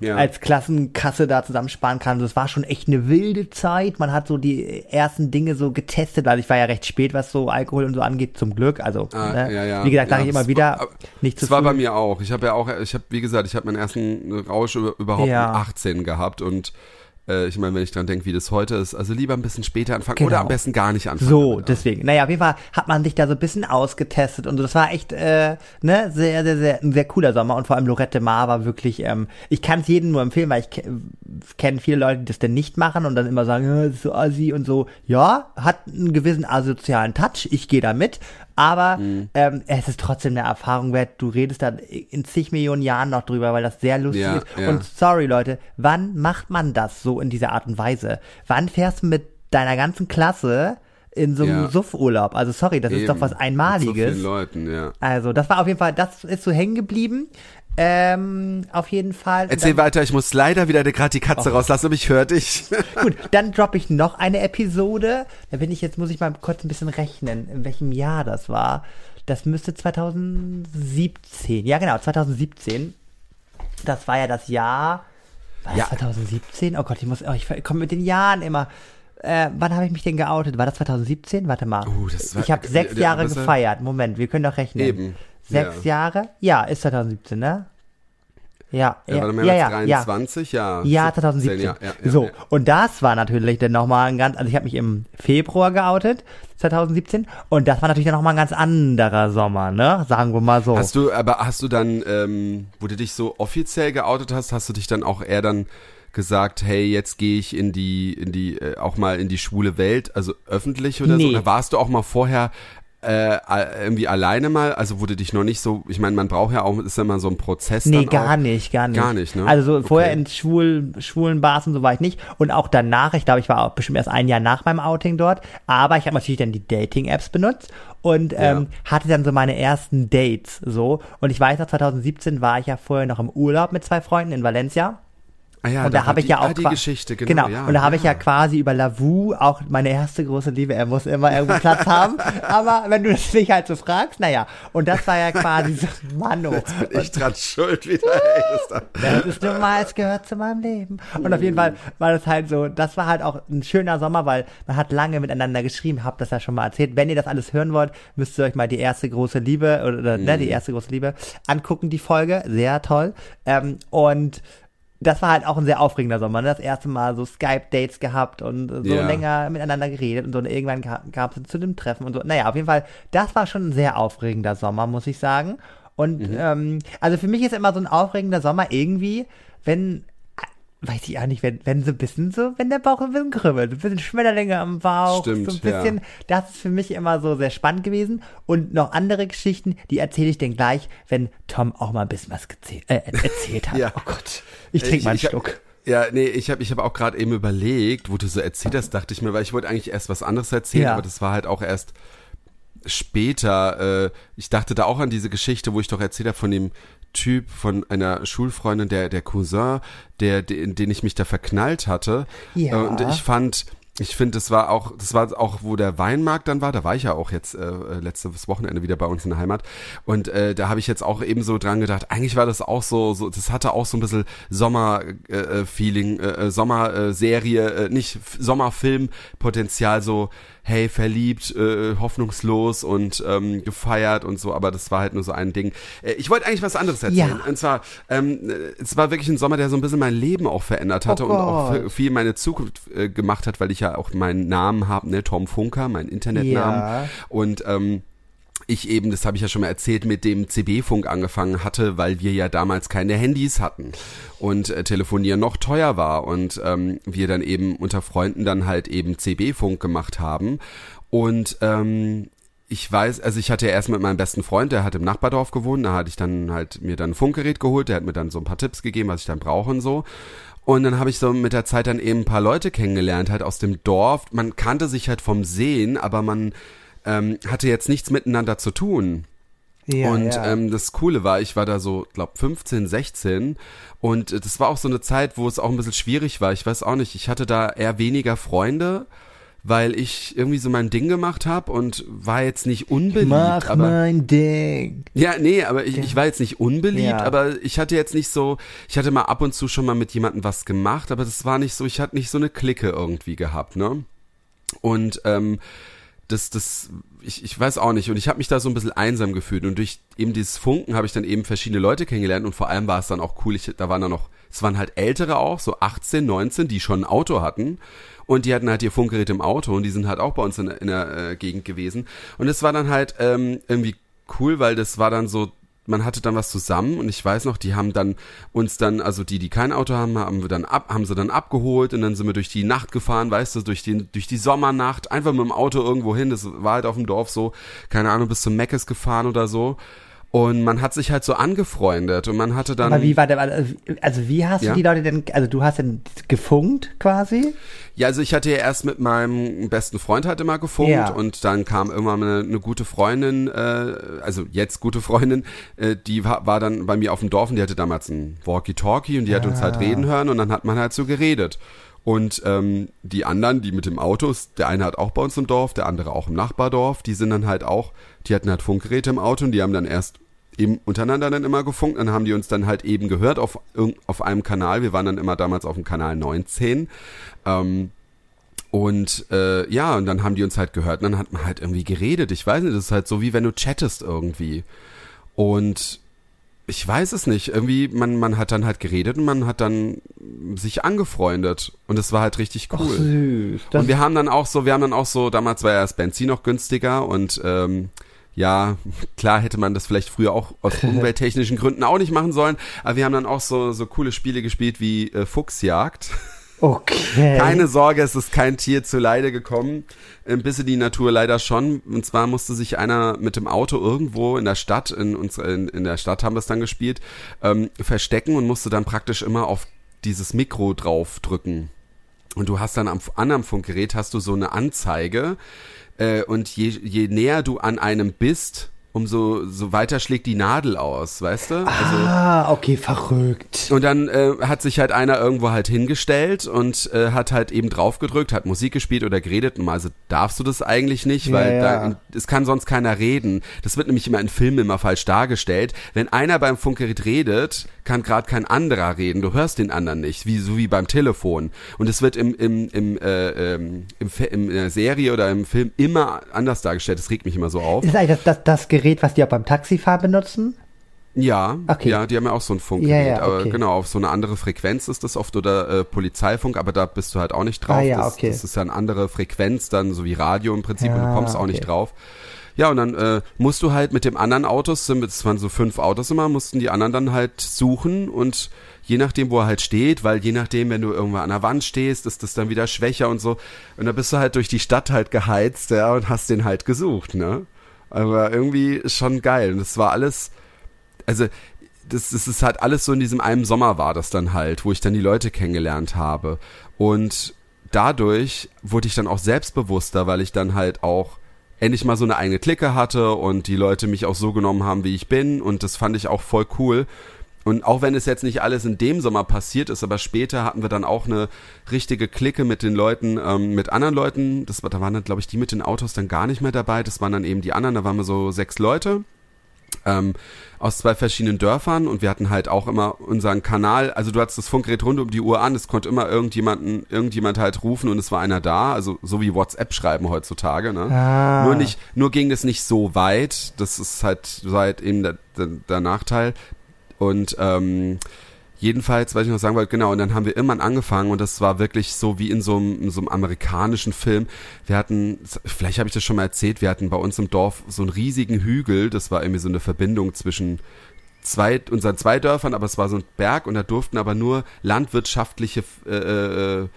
B: Ja.
A: als Klassenkasse da zusammensparen kann. Das war schon echt eine wilde Zeit. Man hat so die ersten Dinge so getestet, weil ich war ja recht spät, was so Alkohol und so angeht, zum Glück. Also,
B: Ah,
A: ne?
B: ja, ja.
A: wie gesagt, sage ich immer wieder,
B: war-
A: nicht zu
B: Das war bei mir auch. Ich habe ja auch, ich habe, wie gesagt, ich habe meinen ersten Rausch über, überhaupt mit 18 gehabt und äh, ich meine, wenn ich dran denke, wie das heute ist, also lieber ein bisschen später anfangen
A: Genau.
B: oder am besten gar nicht anfangen.
A: So, deswegen. Naja, jeden Fall hat man sich da so ein bisschen ausgetestet und so. Das war echt, äh, ne, sehr, sehr, sehr, ein sehr cooler Sommer und vor allem Lorette Mar war wirklich, ähm, ich kann es jedem nur empfehlen, weil ich ke kenne viele Leute, die das denn nicht machen und dann immer sagen, ja, das ist so assi und so. Ja, hat einen gewissen asozialen Touch, ich gehe da mit, aber
B: Mhm.
A: ähm, es ist trotzdem eine Erfahrung wert. Du redest da in zig Millionen Jahren noch drüber, weil das sehr lustig
B: Ja,
A: ist.
B: ja.
A: Und sorry Leute, wann macht man das so in dieser Art und Weise? Wann fährst du mit deiner ganzen Klasse in so einem
B: Ja.
A: Suffurlaub. Also sorry, das ist doch
B: Eben.
A: was
B: Mit
A: Einmaliges.
B: So vielen Leuten, ja.
A: Also, das war auf jeden Fall, das ist so hängen geblieben. Ähm, auf jeden Fall. Und
B: Erzähl
A: dann,
B: weiter, ich muss leider wieder gerade die Katze rauslassen, aber ich höre dich. [LAUGHS]
A: Gut, dann droppe ich noch eine Episode. Da bin ich jetzt, muss ich mal kurz ein bisschen rechnen, in welchem Jahr das war. Das müsste 2017. Ja, genau, 2017. Das war ja das Jahr. War das
B: Ja.
A: 2017? Oh Gott, ich muss, oh, ich komme mit den Jahren immer. Äh, wann habe ich mich denn geoutet? War das 2017? Warte mal.
B: Oh, das war-
A: ich habe sechs
B: der-
A: Jahre gefeiert. Moment, wir können doch rechnen.
B: Eben,
A: Sechs
B: ja.
A: Jahre? Ja, ist 2017, ne? Ja,
B: Ja,
A: ja, ja, ja, ja.
B: 23, ja.
A: Ja,
B: 17,
A: 2017.
B: Ja, ja, ja,
A: so,
B: ja.
A: und das war natürlich dann nochmal ein ganz, also ich habe mich im Februar geoutet, 2017, und das war natürlich dann nochmal ein ganz anderer Sommer, ne? Sagen wir mal so.
B: Hast du, aber hast du dann, ähm, wo du dich so offiziell geoutet hast, hast du dich dann auch eher dann gesagt, hey, jetzt gehe ich in die, in die, äh, auch mal in die schwule Welt, also öffentlich oder so?
A: Nee.
B: Oder warst du auch mal vorher äh, a- irgendwie alleine mal? Also wurde dich noch nicht so, ich meine, man braucht ja auch, ist ja immer so ein Prozess
A: Nee, gar
B: auch.
A: nicht, gar nicht.
B: Gar nicht, ne?
A: Also so vorher
B: Okay.
A: in schwulen, schwulen Bars und so war ich nicht. Und auch danach, ich glaube, ich war auch bestimmt erst ein Jahr nach meinem Outing dort. Aber ich habe natürlich dann die Dating-Apps benutzt und ähm, hatte dann so meine ersten Dates so. Und ich weiß noch, 2017 war ich ja vorher noch im Urlaub mit zwei Freunden in Valencia.
B: Ah ja,
A: und da
B: war
A: habe ich ja auch
B: die Geschichte, genau. ja,
A: und da habe ich ja quasi über Lavu auch meine erste große Liebe. Er muss immer irgendwo Platz haben. [LAUGHS] Aber wenn du das mich halt so fragst, naja. Und das war ja quasi so, [LAUGHS] Mano.
B: Bin ich dran schuld wieder, ey. Das da.
A: Ist nun mal, es gehört zu meinem Leben. Und auf jeden Fall war das halt so, das war halt auch ein schöner Sommer, weil man hat lange miteinander geschrieben, hab das ja schon mal erzählt. Wenn ihr das alles hören wollt, müsst ihr euch mal die erste große Liebe oder, oder ne, die
B: Mhm.
A: erste große Liebe angucken, die Folge. Sehr toll. Ähm, und das war halt auch ein sehr aufregender Sommer. Ne? Das erste Mal so Skype-Dates gehabt und so
B: Ja.
A: länger miteinander geredet und so. Und irgendwann gab es zu dem Treffen und so. Naja, auf jeden Fall, das war schon ein sehr aufregender Sommer, muss ich sagen. Und
B: Mhm.
A: ähm, also für mich ist immer so ein aufregender Sommer irgendwie, wenn, weiß ich auch nicht, wenn, wenn so ein bisschen so, wenn der Bauch ein bisschen kribbelt, ein bisschen Schmetterlinge am Bauch,
B: Stimmt,
A: so ein bisschen,
B: ja.
A: das ist für mich immer so sehr spannend gewesen. Und noch andere Geschichten, die erzähle ich denn gleich, wenn Tom auch mal ein bisschen was gezählt, äh, erzählt hat. [LAUGHS]
B: Ja.
A: Oh Gott, ich trinke mal einen
B: ich,
A: Schluck.
B: Ja, nee, ich habe ich hab auch gerade eben überlegt, wo du so erzählt hast, dachte ich mir, weil ich wollte eigentlich erst was anderes erzählen,
A: Ja.
B: aber das war halt auch erst später. Äh, ich dachte da auch an diese Geschichte, wo ich doch erzählt habe von dem Typ, von einer Schulfreundin, der, der Cousin, der, in den ich mich da verknallt hatte.
A: Ja.
B: Äh, Und ich fand, ich finde, das war auch, das war auch, wo der Weinmarkt dann war. Da war ich ja auch jetzt äh, letztes Wochenende wieder bei uns in der Heimat. Und äh, da habe ich jetzt auch eben so dran gedacht. Eigentlich war das auch so, so das hatte auch so ein bisschen Sommer-Feeling, äh, äh, Sommerserie, äh, nicht Sommerfilm-Potenzial. So, hey, verliebt, äh, hoffnungslos und ähm, gefeiert und so. Aber das war halt nur so ein Ding. Äh, ich wollte eigentlich was anderes erzählen.
A: Ja.
B: Und zwar, ähm, äh, es war wirklich ein Sommer, der so ein bisschen mein Leben auch verändert hatte
A: Oh
B: und auch viel meine Zukunft äh, gemacht hat, weil ich ja auch meinen Namen habe, ne, Tom Funker, meinen Internetnamen.
A: Ja.
B: Und ähm, ich eben, das habe ich ja schon mal erzählt, mit dem CB-Funk angefangen hatte, weil wir ja damals keine Handys hatten und äh, telefonieren noch teuer war und ähm, wir dann eben unter Freunden dann halt eben CB-Funk gemacht haben und ähm, ich weiß, also ich hatte ja erst mit meinem besten Freund, der hat im Nachbardorf gewohnt, da hatte ich dann halt mir dann ein Funkgerät geholt, der hat mir dann so ein paar Tipps gegeben, was ich dann brauche und so. Und dann habe ich so mit der Zeit dann eben ein paar Leute kennengelernt, halt aus dem Dorf. Man kannte sich halt vom Sehen, aber man ähm, hatte jetzt nichts miteinander zu tun.
A: Ja,
B: und
A: ja.
B: Ähm, das Coole war, ich war da so, glaub 15, 16 und äh, das war auch so eine Zeit, wo es auch ein bisschen schwierig war. Ich weiß auch nicht, ich hatte da eher weniger Freunde, weil ich irgendwie so mein Ding gemacht habe und war jetzt nicht unbeliebt.
A: Mach
B: aber
A: mein Ding.
B: ja, nee, aber ich, ich war jetzt nicht unbeliebt,
A: Ja.
B: aber ich hatte jetzt nicht so, ich hatte mal ab und zu schon mal mit jemandem was gemacht, aber das war nicht so, ich hatte nicht so eine Clique irgendwie gehabt, ne? Und ähm, das, das, ich, ich weiß auch nicht. Und ich habe mich da so ein bisschen einsam gefühlt. Und durch eben dieses Funken habe ich dann eben verschiedene Leute kennengelernt. Und vor allem war es dann auch cool, ich, da waren dann noch, es waren halt Ältere auch, so 18, 19, die schon ein Auto hatten. Und die hatten halt ihr Funkgerät im Auto und die sind halt auch bei uns in, in der äh, Gegend gewesen. Und es war dann halt ähm, irgendwie cool, weil das war dann so, man hatte dann was zusammen und ich weiß noch, die haben dann uns dann, also die, die kein Auto haben, haben wir dann ab, haben sie dann abgeholt und dann sind wir durch die Nacht gefahren, weißt du, durch die, durch die Sommernacht, einfach mit dem Auto irgendwo hin, das war halt auf dem Dorf so, keine Ahnung, bis zum Meckes gefahren oder so. Und man hat sich halt so angefreundet und man hatte dann.
A: Aber wie war der, also wie hast
B: Ja?
A: du die Leute denn, also du hast denn gefunkt quasi?
B: Ja, also ich hatte ja erst mit meinem besten Freund halt immer gefunkt
A: Ja.
B: und dann kam irgendwann eine, eine gute Freundin, äh, also jetzt gute Freundin, äh, die war, war dann bei mir auf dem Dorf und die hatte damals ein Walkie-Talkie und die hat uns halt
A: Ah.
B: reden hören und dann hat man halt so geredet. Und ähm, die anderen, die mit dem Autos, der eine hat auch bei uns im Dorf, der andere auch im Nachbardorf, die sind dann halt auch, die hatten halt Funkgeräte im Auto und die haben dann erst eben untereinander dann immer gefunkt, dann haben die uns dann halt eben gehört auf, auf einem Kanal, wir waren dann immer damals auf dem Kanal 19 ähm, und äh, ja, und dann haben die uns halt gehört und dann hat man halt irgendwie geredet. Ich weiß nicht, das ist halt so wie wenn du chattest irgendwie. Und ich weiß es nicht. Irgendwie, man, man hat dann halt geredet und man hat dann sich angefreundet. Und es war halt richtig
A: Ach,
B: cool.
A: süß. Das,
B: Und wir haben dann auch so, wir haben dann auch so, damals war ja das Benzin noch günstiger und ähm, ja, klar hätte man das vielleicht früher auch aus [LAUGHS] umwelttechnischen Gründen auch nicht machen sollen, aber wir haben dann auch so, so coole Spiele gespielt wie äh, Fuchsjagd.
A: Okay.
B: Keine Sorge, es ist kein Tier zu Leide gekommen. Ein bisschen die Natur leider schon. Und zwar musste sich einer mit dem Auto irgendwo in der Stadt, in, uns, in, in der Stadt haben wir es dann gespielt, ähm, verstecken und musste dann praktisch immer auf dieses Mikro draufdrücken. Und du hast dann am anderen Funkgerät hast du so eine Anzeige äh, und je, je näher du an einem bist, umso so weiter schlägt die Nadel aus, weißt du? Also,
A: ah, okay, verrückt.
B: und dann äh, hat sich halt einer irgendwo halt hingestellt und äh, hat halt eben draufgedrückt, hat Musik gespielt oder geredet. Normalerweise darfst du das eigentlich nicht,
A: Ja,
B: weil
A: ja.
B: Da, es kann sonst keiner reden. Das wird nämlich immer in Filmen immer falsch dargestellt. Wenn einer beim Funkgerät redet, kann gerade kein anderer reden. Du hörst den anderen nicht, wie so wie beim Telefon. Und es wird im im im, äh, ähm, im, Fe- in der Serie oder im Film immer anders dargestellt. Das regt mich immer so auf.
A: Das das, das, das Gerät, was die auch beim Taxifahren benutzen?
B: Ja,
A: Okay.
B: ja, die haben ja auch so ein Funkgerät,
A: Ja, ja,
B: aber
A: okay.
B: genau, auf so eine andere Frequenz ist das oft oder äh, Polizeifunk, aber da bist du halt auch nicht drauf.
A: Ah, ja,
B: das,
A: okay.
B: das ist ja eine andere Frequenz, dann so wie Radio im Prinzip und du
A: Ja,
B: kommst auch nicht drauf. Ja, und dann äh, musst du halt mit dem anderen Autos, sind- es waren so fünf Autos immer, mussten die anderen dann halt suchen und je nachdem, wo er halt steht, weil je nachdem, wenn du irgendwo an der Wand stehst, ist das dann wieder schwächer und so. Und dann bist du halt durch die Stadt halt geheizt, ja, und hast den halt gesucht, ne? Aber irgendwie schon geil. Und es war alles, also das, das ist halt alles so in diesem einen Sommer war das dann halt, wo ich dann die Leute kennengelernt habe. Und dadurch wurde ich dann auch selbstbewusster, weil ich dann halt auch endlich mal so eine eigene Clique hatte und die Leute mich auch so genommen haben, wie ich bin. Und das fand ich auch voll cool. Und auch wenn es jetzt nicht alles in dem Sommer passiert ist, aber später hatten wir dann auch eine richtige Clique mit den Leuten, ähm, mit anderen Leuten. Das war, da waren dann, glaube ich, die mit den Autos dann gar nicht mehr dabei. Das waren dann eben die anderen. Da waren wir so sechs Leute ähm, aus zwei verschiedenen Dörfern und wir hatten halt auch immer unseren Kanal, also du hattest das Funkgerät rund um die Uhr an, es konnte immer irgendjemanden, irgendjemand halt rufen und es war einer da, also so wie WhatsApp schreiben heutzutage, ne?
A: Ah.
B: Nur nicht, nur ging das nicht so weit, das ist halt, halt eben der, der, der Nachteil und ähm, Jedenfalls, was ich noch sagen wollte, genau, und dann haben wir irgendwann angefangen und das war wirklich so wie in so einem, in so einem amerikanischen Film. Wir hatten, vielleicht habe ich das schon mal erzählt, wir hatten bei uns im Dorf so einen riesigen Hügel, das war irgendwie so eine Verbindung zwischen zwei, unseren zwei Dörfern, aber es war so ein Berg und da durften aber nur landwirtschaftliche äh, äh,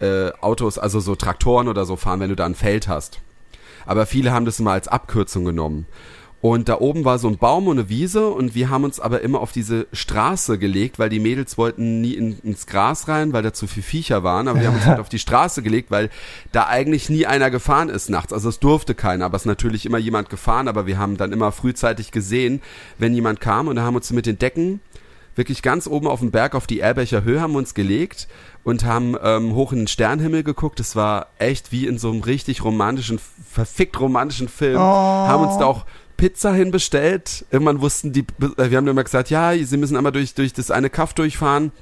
B: äh, Autos, also so Traktoren oder so fahren, wenn du da ein Feld hast. Aber viele haben das immer als Abkürzung genommen. Und da oben war so ein Baum und eine Wiese und wir haben uns aber immer auf diese Straße gelegt, weil die Mädels wollten nie in, ins Gras rein, weil da zu viel Viecher waren. Aber wir haben uns halt [LAUGHS] auf die Straße gelegt, weil da eigentlich nie einer gefahren ist nachts. Also es durfte keiner, aber es ist natürlich immer jemand gefahren. Aber wir haben dann immer frühzeitig gesehen, wenn jemand kam und da haben uns mit den Decken wirklich ganz oben auf dem Berg auf die Erbecher Höhe haben wir uns gelegt und haben ähm, hoch in den Sternenhimmel geguckt. Es war echt wie in so einem richtig romantischen, verfickt romantischen Film.
A: Oh.
B: Haben uns da auch Pizza hinbestellt. Irgendwann wussten die, äh, wir haben immer gesagt, ja, sie müssen einmal durch, durch das eine Kaff durchfahren.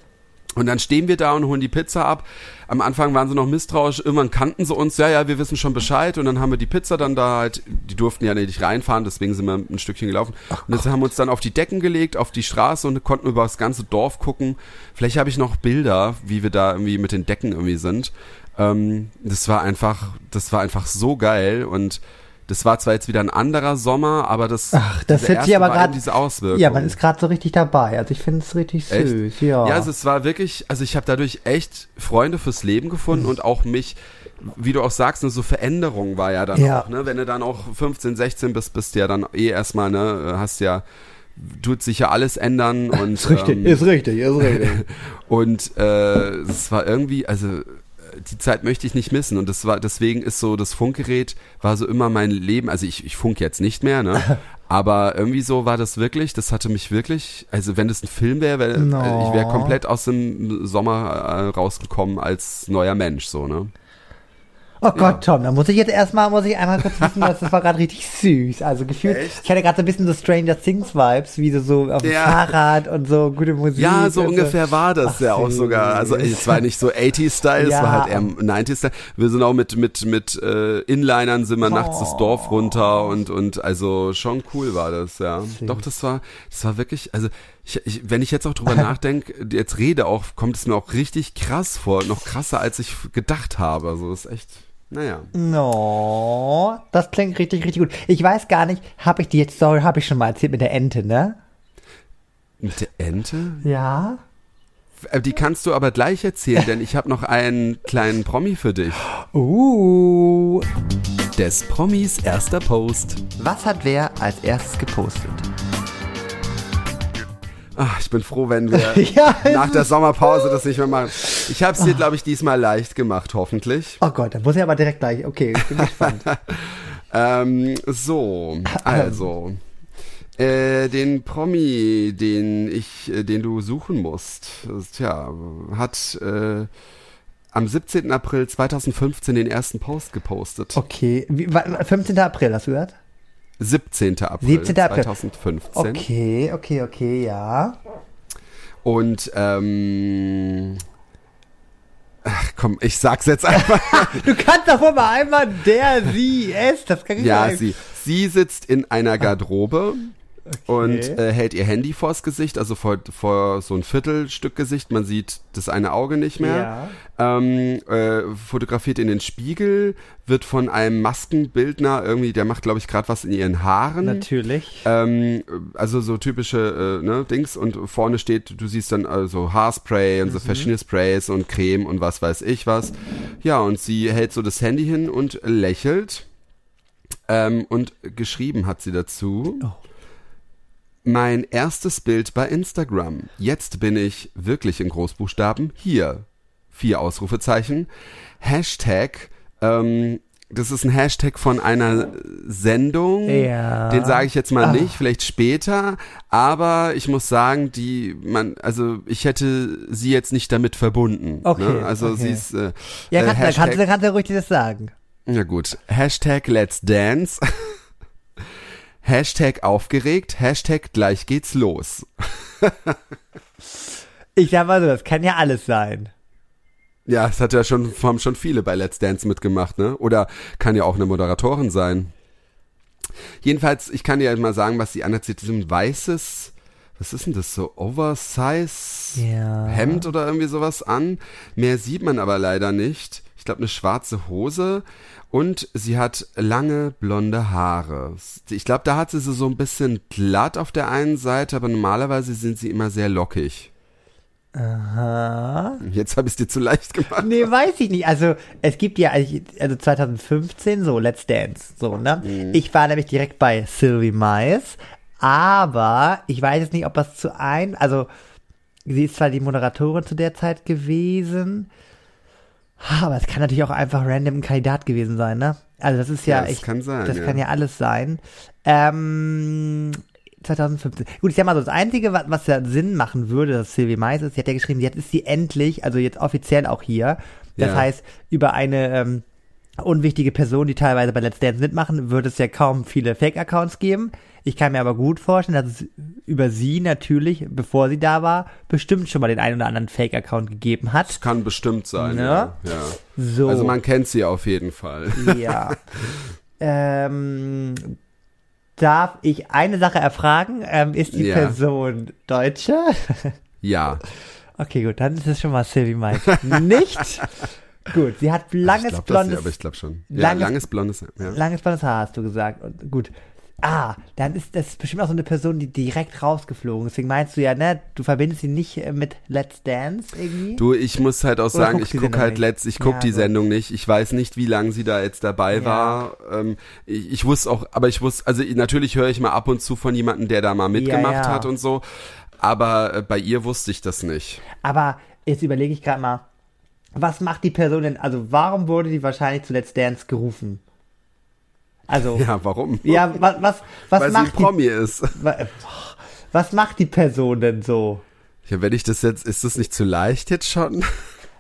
B: Und dann stehen wir da und holen die Pizza ab. Am Anfang waren sie noch misstrauisch, irgendwann kannten sie uns, ja, ja, wir wissen schon Bescheid. Und dann haben wir die Pizza dann da halt, die durften ja nicht reinfahren, deswegen sind wir ein Stückchen gelaufen. und jetzt haben wir uns dann auf die Decken gelegt, auf die Straße und konnten über das ganze Dorf gucken. Vielleicht habe ich noch Bilder, wie wir da irgendwie mit den Decken irgendwie sind. Ähm, das war einfach, das war einfach so geil und das war zwar jetzt wieder ein anderer Sommer, aber das,
A: Ach, das hört sich aber gerade.
B: diese Auswirkung.
A: Ja, man ist gerade so richtig dabei. Also ich finde es richtig
B: Echt?
A: süß. Ja.
B: Ja, also es war wirklich, also ich habe dadurch echt Freunde fürs Leben gefunden
A: Mhm.
B: und auch mich, wie du auch sagst, ne, so Veränderung war ja dann
A: Ja.
B: auch, ne? Wenn du dann auch 15, 16 bist, bist du ja dann eh erstmal, ne, hast ja tut sich ja alles ändern und
A: Ist richtig,
B: ähm,
A: ist richtig, ist richtig. [LAUGHS]
B: und äh, es war irgendwie, also die Zeit möchte ich nicht missen und das war deswegen ist so das Funkgerät war so immer mein Leben. Also ich, ich funk jetzt nicht mehr, ne? [LAUGHS] Aber irgendwie so war das wirklich, das hatte mich wirklich, also wenn das ein Film wäre, wär,
A: No.
B: äh, ich wäre komplett aus dem Sommer äh, rausgekommen als neuer Mensch, so, ne?
A: Oh Gott, Tom, da muss ich jetzt erstmal, muss ich einmal kurz wissen, dass das war gerade richtig süß. Also gefühlt,
B: Echt?
A: ich hatte gerade so ein bisschen so Stranger Things Vibes, wie du so auf dem
B: Ja.
A: Fahrrad und so gute Musik.
B: Ja, so ungefähr war das
A: Ach,
B: ja auch sogar. Also
A: süß.
B: es war nicht so 80s-Style, es
A: Ja.
B: war halt eher 90s-Style. Wir sind auch mit mit mit äh, Inlinern sind wir nachts das Dorf runter und und also schon cool war das, ja. Doch, das war das war wirklich, also ich, ich, wenn ich jetzt auch drüber [LAUGHS] nachdenke, jetzt rede auch, kommt es mir auch richtig krass vor, noch krasser als ich gedacht habe. Also das ist echt, naja.
A: No, das klingt richtig, richtig gut. Ich weiß gar nicht, habe ich die jetzt Story, habe ich schon mal erzählt mit der Ente, ne?
B: Mit der Ente?
A: Ja.
B: Äh, Die kannst du aber gleich erzählen, denn ich habe noch einen kleinen Promi für dich.
A: Uh.
B: Des Promis erster Post.
A: Was hat wer als erstes gepostet?
B: Ach, ich bin froh, wenn wir [LAUGHS]
A: Ja,
B: nach der Sommerpause das nicht mehr machen. Ich habe es dir, glaube ich, diesmal leicht gemacht, hoffentlich.
A: Oh Gott, da muss ich aber direkt gleich. Okay, ich bin gespannt. [LAUGHS]
B: Ähm, so, also. Äh, den Promi, den ich, äh, den du suchen musst, tja, hat äh, am 17. April 2015 den ersten Post gepostet.
A: Okay, Wie, wa- 15. April, hast du gehört?
B: 17. April
A: 17. April.
B: 2015.
A: Okay, okay, okay, ja.
B: Und ähm, ach komm, ich sag's jetzt einfach. [LAUGHS]
A: Du kannst doch wohl mal einmal der, sie, es, das kann ich
B: Ja,
A: sagen.
B: sie, sie sitzt in einer Garderobe und äh, hält ihr Handy vors Gesicht, also vor, vor so ein Viertelstück Gesicht. Man sieht das eine Auge nicht mehr. Ähm, äh, fotografiert in den Spiegel, wird von einem Maskenbildner irgendwie, der macht, glaube ich, gerade was in ihren Haaren.
A: Natürlich.
B: Ähm, also so typische äh, ne, Dings und vorne steht, du siehst dann also Haarspray und so verschiedene Sprays und Creme und was weiß ich was. Ja, und sie hält so das Handy hin und lächelt. Ähm, und geschrieben hat sie dazu.
A: Oh.
B: Mein erstes Bild bei Instagram. Jetzt bin ich wirklich in Großbuchstaben hier. Vier Ausrufezeichen. Hashtag, ähm, das ist ein Hashtag von einer Sendung.
A: Ja.
B: Den sage ich jetzt mal
A: Ah.
B: nicht, vielleicht später. Aber ich muss sagen, die, man, also ich hätte sie jetzt nicht damit verbunden.
A: Okay,
B: Ne? Also
A: okay.
B: sie ist. Äh,
A: Ja,
B: äh,
A: kannst,
B: Hashtag,
A: kannst, kannst du ruhig das sagen.
B: ja gut. Hashtag Let's Dance. Hashtag aufgeregt. Hashtag gleich geht's los. [LAUGHS]
A: Ich sag mal so, das kann ja alles sein.
B: Ja, es hat ja schon, haben schon viele bei Let's Dance mitgemacht, ne? Oder kann ja auch eine Moderatorin sein. Jedenfalls, ich kann dir mal sagen, was sie. Sie hat so ein weißes, was ist denn das, so Oversize
A: Ja.
B: Hemd oder irgendwie sowas an. Mehr sieht man aber leider nicht. Ich glaube, eine schwarze Hose. Und sie hat lange blonde Haare. Ich glaube, da hat sie sie so ein bisschen glatt auf der einen Seite, aber normalerweise sind sie immer sehr lockig.
A: Aha.
B: Jetzt habe ich es dir zu leicht gemacht.
A: Nee, weiß ich nicht. Also, es gibt ja, also 2015, so Let's Dance, so, ne?
B: Mhm.
A: Ich war nämlich direkt bei Sylvie Mais, aber ich weiß jetzt nicht, ob das zu ein, also, sie ist zwar die Moderatorin zu der Zeit gewesen, aber es kann natürlich auch einfach random ein Kandidat gewesen sein, ne? Also, das ist ja,
B: Ja, das
A: echt,
B: kann sein,
A: das
B: ja.
A: kann ja alles sein. Ähm, 2015. Gut, ich sag mal so, das Einzige, was, was ja Sinn machen würde, dass Sylvie Mais ist, sie hat ja geschrieben, jetzt ist sie endlich, also jetzt offiziell auch hier. Das
B: Ja.
A: heißt, über eine ähm, unwichtige Person, die teilweise bei Let's Dance mitmachen, würde es ja kaum viele Fake-Accounts geben. Ich kann mir aber gut vorstellen, dass es über sie natürlich, bevor sie da war, bestimmt schon mal den einen oder anderen Fake-Account gegeben hat.
B: Das kann bestimmt sein,
A: Ne?
B: ja. ja.
A: So.
B: Also man kennt sie auf jeden Fall.
A: Ja. [LAUGHS] ähm, darf ich eine Sache erfragen? Ähm, ist die
B: Ja.
A: Person Deutsche? [LAUGHS]
B: Ja.
A: Okay, gut, dann ist es schon mal Sylvie Mais. Nicht? [LAUGHS] gut, sie hat langes
B: glaub,
A: blondes,
B: Das, aber ich glaube schon. Ja,
A: langes-
B: langes blondes. Ja.
A: langes blondes Haar, hast du gesagt. Und gut. Ah, dann ist das bestimmt auch so eine Person, die direkt rausgeflogen ist. Deswegen meinst du ja, ne, du verbindest sie nicht äh, mit Let's Dance irgendwie?
B: Du, ich muss halt auch
A: Oder
B: sagen, ich gucke halt
A: nicht?
B: letzt, ich gucke
A: Ja,
B: die
A: gut.
B: Sendung nicht. Ich weiß nicht, wie lange sie da jetzt dabei
A: Ja.
B: war. Ähm, ich, ich wusste auch, aber ich wusste, also natürlich höre ich mal ab und zu von jemandem, der da mal mitgemacht
A: ja.
B: hat und so. Aber äh, bei ihr wusste ich das nicht.
A: Aber jetzt überlege ich gerade mal, was macht die Person denn, also warum wurde die wahrscheinlich zu Let's Dance gerufen? Also, ja,
B: Ja, warum?
A: was, was, was
B: Weil sie
A: macht die,
B: Promi ist.
A: wa- was macht die Person denn so?
B: Ja, wenn ich das jetzt, ist das nicht zu leicht jetzt schon?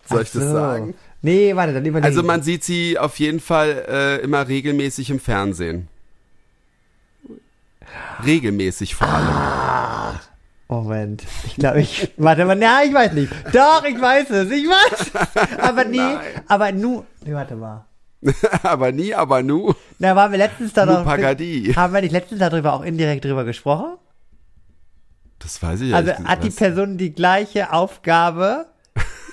B: Soll ich
A: Ach
B: das
A: so.
B: sagen?
A: Nee, warte, dann überlege
B: Also man sieht sie auf jeden Fall äh, immer regelmäßig im Fernsehen. Regelmäßig vor allem.
A: Moment, ich glaube, ich, warte mal, ja, ich weiß nicht. Doch, ich weiß es, ich weiß es. Aber nee, [LAUGHS]
B: Nein.
A: aber nu, nee, warte mal. [LAUGHS]
B: aber nie, aber nu.
A: Na, waren wir letztens da noch, haben wir nicht letztens darüber auch indirekt drüber gesprochen?
B: Das weiß ich
A: Also
B: ja nicht.
A: hat die? Person die gleiche Aufgabe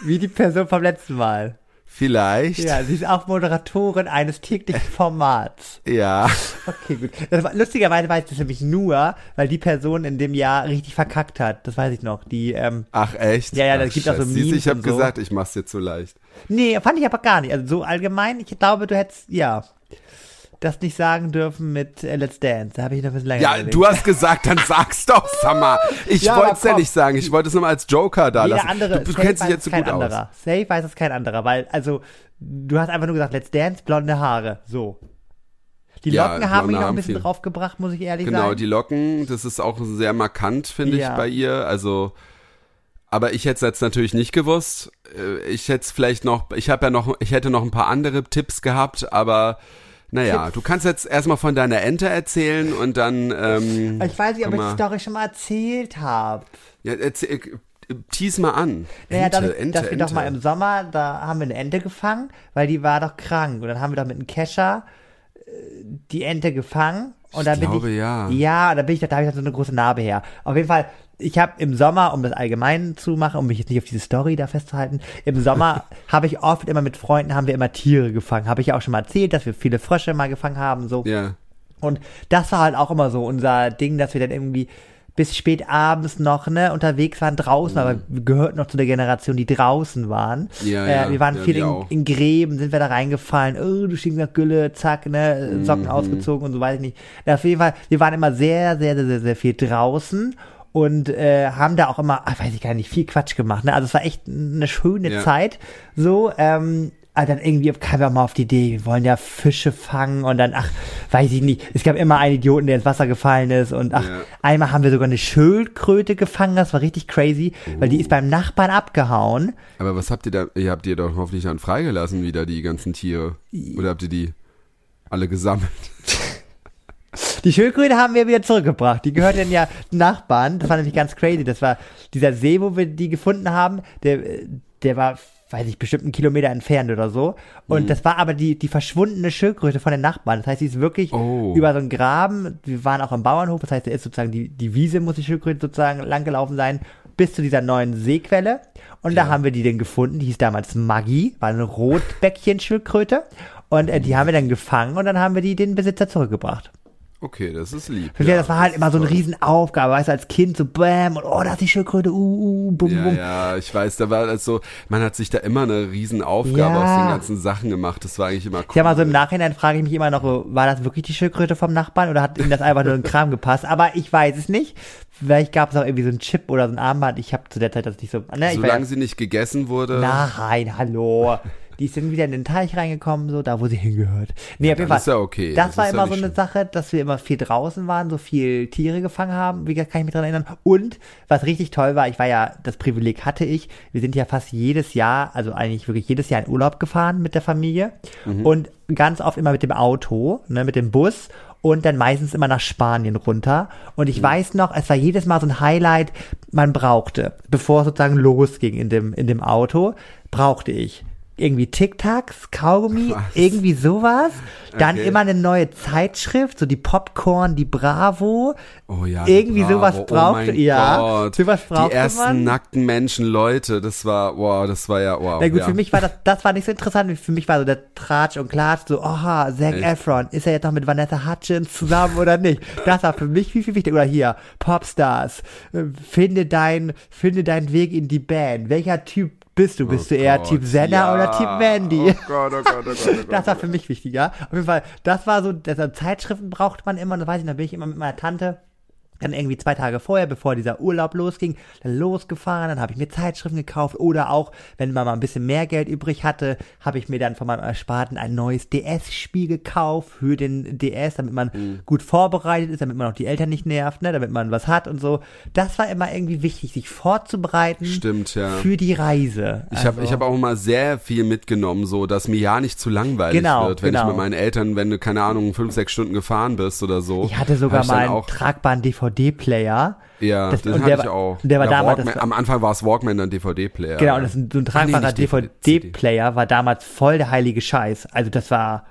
A: wie die Person vom letzten Mal.
B: Vielleicht.
A: Ja, sie ist auch Moderatorin eines täglichen Formats.
B: Ja.
A: Okay, gut. War, lustigerweise weiß ich das nämlich nur, weil die Person in dem Jahr richtig verkackt hat. Das weiß ich noch. Die, ähm,
B: Ach echt?
A: Ja, ja,
B: Ach,
A: das gibt auch so Memes
B: Ich habe
A: so.
B: gesagt, ich mach's dir zu leicht.
A: nee, fand ich aber gar nicht. Also so allgemein, ich glaube, du hättest, ja, das nicht sagen dürfen mit äh, Let's Dance. Da habe ich noch ein bisschen länger
B: Ja,
A: überlegt.
B: du hast gesagt, dann sag's doch, Sammer. Ich
A: Ja,
B: wollte es ja nicht sagen. Ich wollte es nochmal als Joker da
A: Jeder
B: lassen.
A: andere,
B: du, du kennst dich jetzt so gut
A: anderer.
B: aus.
A: Safe weiß es kein anderer, weil, also, du hast einfach nur gesagt, Let's Dance, blonde Haare. So. Die
B: Ja,
A: Locken haben mich noch ein bisschen
B: viel.
A: draufgebracht, muss ich ehrlich
B: Genau,
A: sagen.
B: die Locken, das ist auch sehr markant, finde
A: Ja.
B: ich, bei ihr. Also, aber ich hätte es jetzt natürlich nicht gewusst. Äh, Ich hätte es vielleicht noch, ich habe ja noch, ich hätte noch ein paar andere Tipps gehabt, aber naja, du kannst jetzt erstmal von deiner Ente erzählen und dann. Ähm,
A: ich weiß nicht, ob ich die Story schon mal erzählt habe.
B: Ja, erzähl, äh, tease mal an.
A: Naja,
B: Ente,
A: dadurch,
B: Ente,
A: dass wir doch
B: Ente.
A: mal im Sommer, da haben wir eine Ente gefangen, weil die war doch krank. Und dann haben wir doch mit einem Kescher die Ente gefangen. Und
B: Ich
A: dann bin
B: glaube,
A: ich,
B: ja.
A: Ja, da bin ich, da habe ich dann so eine große Narbe her. Auf jeden Fall, ich habe im Sommer, um das allgemein zu machen, um mich jetzt nicht auf diese Story da festzuhalten, im Sommer [LAUGHS] habe ich oft immer mit Freunden, haben wir immer Tiere gefangen. Habe ich ja auch schon mal erzählt, dass wir viele Frösche mal gefangen haben, so.
B: Ja.
A: Und das war halt auch immer so unser Ding, dass wir dann irgendwie bis spät abends noch ne, unterwegs waren draußen, aber wir gehörten noch zu der Generation, die draußen waren.
B: Mhm. Ja,
A: äh,
B: ja,
A: wir waren
B: ja,
A: viel in, in Gräben, sind wir da reingefallen, oh, du stinkst nach Gülle, zack, ne,
B: Mhm.
A: Socken ausgezogen und so weiß ich nicht. Na, auf jeden Fall, wir waren immer sehr, sehr, sehr, sehr, sehr viel draußen und äh, haben da auch immer, ah, weiß ich gar nicht, viel Quatsch gemacht. Ne? Also es war echt eine schöne
B: Ja.
A: Zeit. So, ähm, aber dann irgendwie wir auch mal auf die Idee, wir wollen ja Fische fangen und dann, ach, weiß ich nicht, es gab immer einen Idioten, der ins Wasser gefallen ist und ach,
B: Ja.
A: einmal haben wir sogar eine Schildkröte gefangen, das war richtig crazy, weil die ist beim Nachbarn abgehauen.
B: Aber was habt ihr da? Ihr habt ihr doch hoffentlich dann freigelassen wieder die ganzen Tiere. Oder habt ihr die alle gesammelt?
A: Die Schildkröte haben wir wieder zurückgebracht. Die gehört dann ja Nachbarn. Das war nämlich ganz crazy. Das war dieser See, wo wir die gefunden haben. Der, der war, weiß ich, bestimmt einen Kilometer entfernt oder so. Und das war aber die, die verschwundene Schildkröte von den Nachbarn. Das heißt, sie ist wirklich
B: Oh.
A: über so einen Graben. Wir waren auch im Bauernhof. Das heißt, da ist sozusagen die, die Wiese, muss die Schildkröte sozusagen langgelaufen sein, bis zu dieser neuen Seequelle. Und da haben wir die dann gefunden. Die hieß damals Maggie, war eine Rotbäckchen-Schildkröte. Und äh, die haben wir dann gefangen und dann haben wir die den Besitzer zurückgebracht.
B: Okay, das ist lieb.
A: Ja, das war halt
B: ist
A: immer so eine. Riesenaufgabe, weißt du, als Kind so bam und oh, da ist die Schildkröte, uh, uh, bum,
B: Ja,
A: bum.
B: ja, ich weiß, da war das so, man hat sich da immer eine Riesenaufgabe
A: Ja.
B: aus den ganzen Sachen gemacht. Das war eigentlich immer cool.
A: Sag mal so im Nachhinein frage ich mich immer noch, war das wirklich die Schildkröte vom Nachbarn oder hat ihm das einfach nur in den Kram gepasst? Aber ich weiß es nicht. Vielleicht gab es auch irgendwie so einen Chip oder so ein Armband. Ich habe zu der Zeit das nicht so. Ne,
B: Solange
A: ja,
B: sie nicht gegessen wurde.
A: Nein, hallo. [LAUGHS] Die ist dann wieder in den Teich reingekommen, so da, wo sie hingehört. Nee, auf jeden Fall.
B: ist ja okay.
A: Das,
B: Das
A: war
B: ja
A: immer so eine
B: schlimm.
A: Sache, dass wir immer viel draußen waren, so viel Tiere gefangen haben. Wie gesagt, kann ich mich dran erinnern. Und was richtig toll war, ich war ja, das Privileg hatte ich, wir sind ja fast jedes Jahr, also eigentlich wirklich jedes Jahr in Urlaub gefahren mit der Familie.
B: Mhm.
A: Und ganz oft immer mit dem Auto, ne, mit dem Bus. Und dann meistens immer nach Spanien runter. Und
B: Mhm.
A: ich weiß noch, es war jedes Mal so ein Highlight, man brauchte, bevor es sozusagen losging in dem, in dem Auto, brauchte ich irgendwie Tic-Tacs, Kaugummi,
B: Was?
A: irgendwie sowas. Dann
B: Okay.
A: immer eine neue Zeitschrift, so die Popcorn, die Bravo.
B: Oh ja.
A: Irgendwie
B: Bravo.
A: sowas
B: oh
A: braucht-
B: mein
A: ja,
B: Gott.
A: sowas brauchte
B: Die ersten
A: man.
B: nackten Menschen, Leute, das war, wow, das war ja, wow.
A: Na gut,
B: ja.
A: für mich war das, das war nicht so interessant. Für mich war so der Tratsch und Klatsch so, aha, Zac
B: Echt?
A: Efron, ist er jetzt noch mit Vanessa Hutchins zusammen oder nicht? Das war für mich viel, viel wichtiger. Oder hier, Popstars, äh, finde dein, finde deinen Weg in die Band. Welcher Typ bist du? Bist
B: Oh
A: du eher
B: Gott,
A: Typ Senna
B: ja.
A: oder Typ Mandy?
B: Oh Gott, oh Gott, oh Gott, oh Gott. [LAUGHS]
A: Das war für mich wichtiger. Auf jeden Fall, das war so, also Zeitschriften braucht man immer, das weiß ich, da bin ich immer mit meiner Tante dann irgendwie zwei Tage vorher, bevor dieser Urlaub losging, dann losgefahren, dann habe ich mir Zeitschriften gekauft oder auch, wenn man mal ein bisschen mehr Geld übrig hatte, habe ich mir dann von meinem Ersparten ein neues DS-Spiel gekauft für den DS, damit man
B: Mhm.
A: gut vorbereitet ist, damit man auch die Eltern nicht nervt, ne, damit man was hat und so. Das war immer irgendwie wichtig, sich vorzubereiten
B: Stimmt, ja.
A: für die Reise.
B: Ich habe
A: Also-
B: ich hab auch immer sehr viel mitgenommen, so dass mir ja nicht zu langweilig
A: Genau,
B: wird, wenn ich
A: genau.
B: mit meinen Eltern, wenn du keine Ahnung fünf sechs Stunden gefahren bist oder so.
A: Ich hatte sogar
B: ich
A: mal einen
B: auch,
A: tragbaren DVD-Player.
B: ja,
A: das-
B: das, hatte
A: der
B: ich
A: war-
B: auch.
A: der war
B: Ja,
A: damals-
B: Walkman,
A: das-
B: am Anfang war es Walkman dann DVD-Player.
A: Genau, und das ein, so ein tragbarer
B: DVD,
A: DVD-Player war damals voll der heilige Scheiß. Also das war,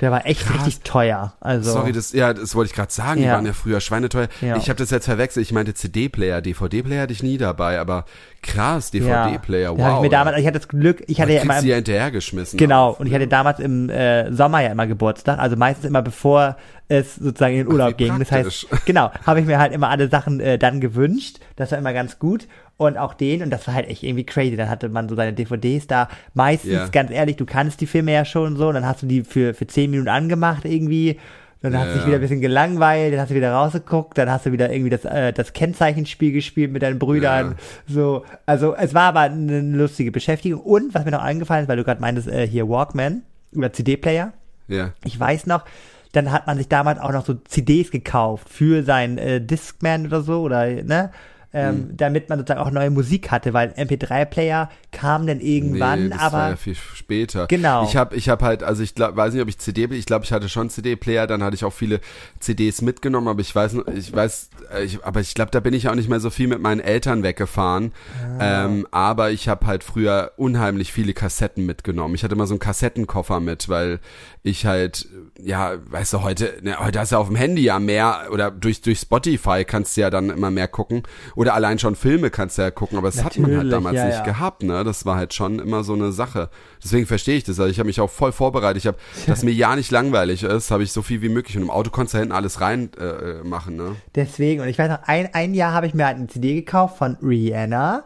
A: der war echt richtig teuer. Also
B: Sorry, das, ja, das wollte ich gerade sagen. Die
A: Ja.
B: waren ja früher schweineteuer.
A: Ja.
B: Ich habe das jetzt verwechselt. Ich meinte CD-Player. DVD-Player hatte ich nie dabei, aber krass, DVD-Player,
A: Da
B: wow.
A: ich mir damals, ich hatte das Glück, ich hatte ja immer
B: die ja hinterhergeschmissen.
A: Genau,
B: auch.
A: und ich hatte damals im äh, Sommer ja immer Geburtstag, also meistens immer bevor es sozusagen in den Urlaub
B: wie
A: ging. Das
B: praktisch.
A: heißt, genau, habe ich mir halt immer alle Sachen äh, dann gewünscht. Das war immer ganz gut. Und auch den, und das war halt echt irgendwie crazy. Dann hatte man so seine DVDs da. Meistens,
B: Ja.
A: ganz ehrlich, du kannst die Filme ja schon so, und dann hast du die für, für zehn Minuten angemacht irgendwie. Dann hast du dich
B: Ja.
A: wieder ein bisschen gelangweilt, dann hast du wieder rausgeguckt, dann hast du wieder irgendwie das, äh, das Kennzeichenspiel gespielt mit deinen Brüdern. So, also es war aber eine lustige Beschäftigung. Und was mir noch eingefallen ist, weil du gerade meintest, äh, hier Walkman oder CD-Player.
B: Ja.
A: Ich weiß noch, dann hat man sich damals auch noch so CDs gekauft für sein äh, Discman oder so oder ne, ähm,
B: Mhm.
A: damit man sozusagen auch neue Musik hatte, weil MP3-Player kam dann irgendwann,
B: nee, das
A: aber
B: war ja viel später.
A: Genau.
B: Ich habe ich hab halt, also ich glaub, weiß nicht, ob ich CD, ich glaube, ich hatte schon CD-Player, dann hatte ich auch viele CDs mitgenommen, aber ich weiß, noch- ich weiß, äh, ich, aber ich glaube, da bin ich auch nicht mehr so viel mit meinen Eltern weggefahren.
A: Ah.
B: Ähm, aber ich habe halt früher unheimlich viele Kassetten mitgenommen. Ich hatte immer so einen Kassettenkoffer mit, weil ich halt, ja, weißt du, heute, ne, heute hast du auf dem Handy ja mehr oder durch durch Spotify kannst du ja dann immer mehr gucken oder allein schon Filme kannst du ja gucken, aber das hat man halt
A: Natürlich,
B: damals
A: ja,
B: nicht
A: ja.
B: gehabt, ne? Das war halt schon immer so eine Sache. Deswegen verstehe ich das. Also ich habe mich auch voll vorbereitet. Ich habe, dass mir ja nicht langweilig ist, habe ich so viel wie möglich. Und im Auto konntest du hinten alles rein äh, machen, ne?
A: deswegen, und ich weiß noch, ein, ein Jahr habe ich mir halt eine CD gekauft von Rihanna.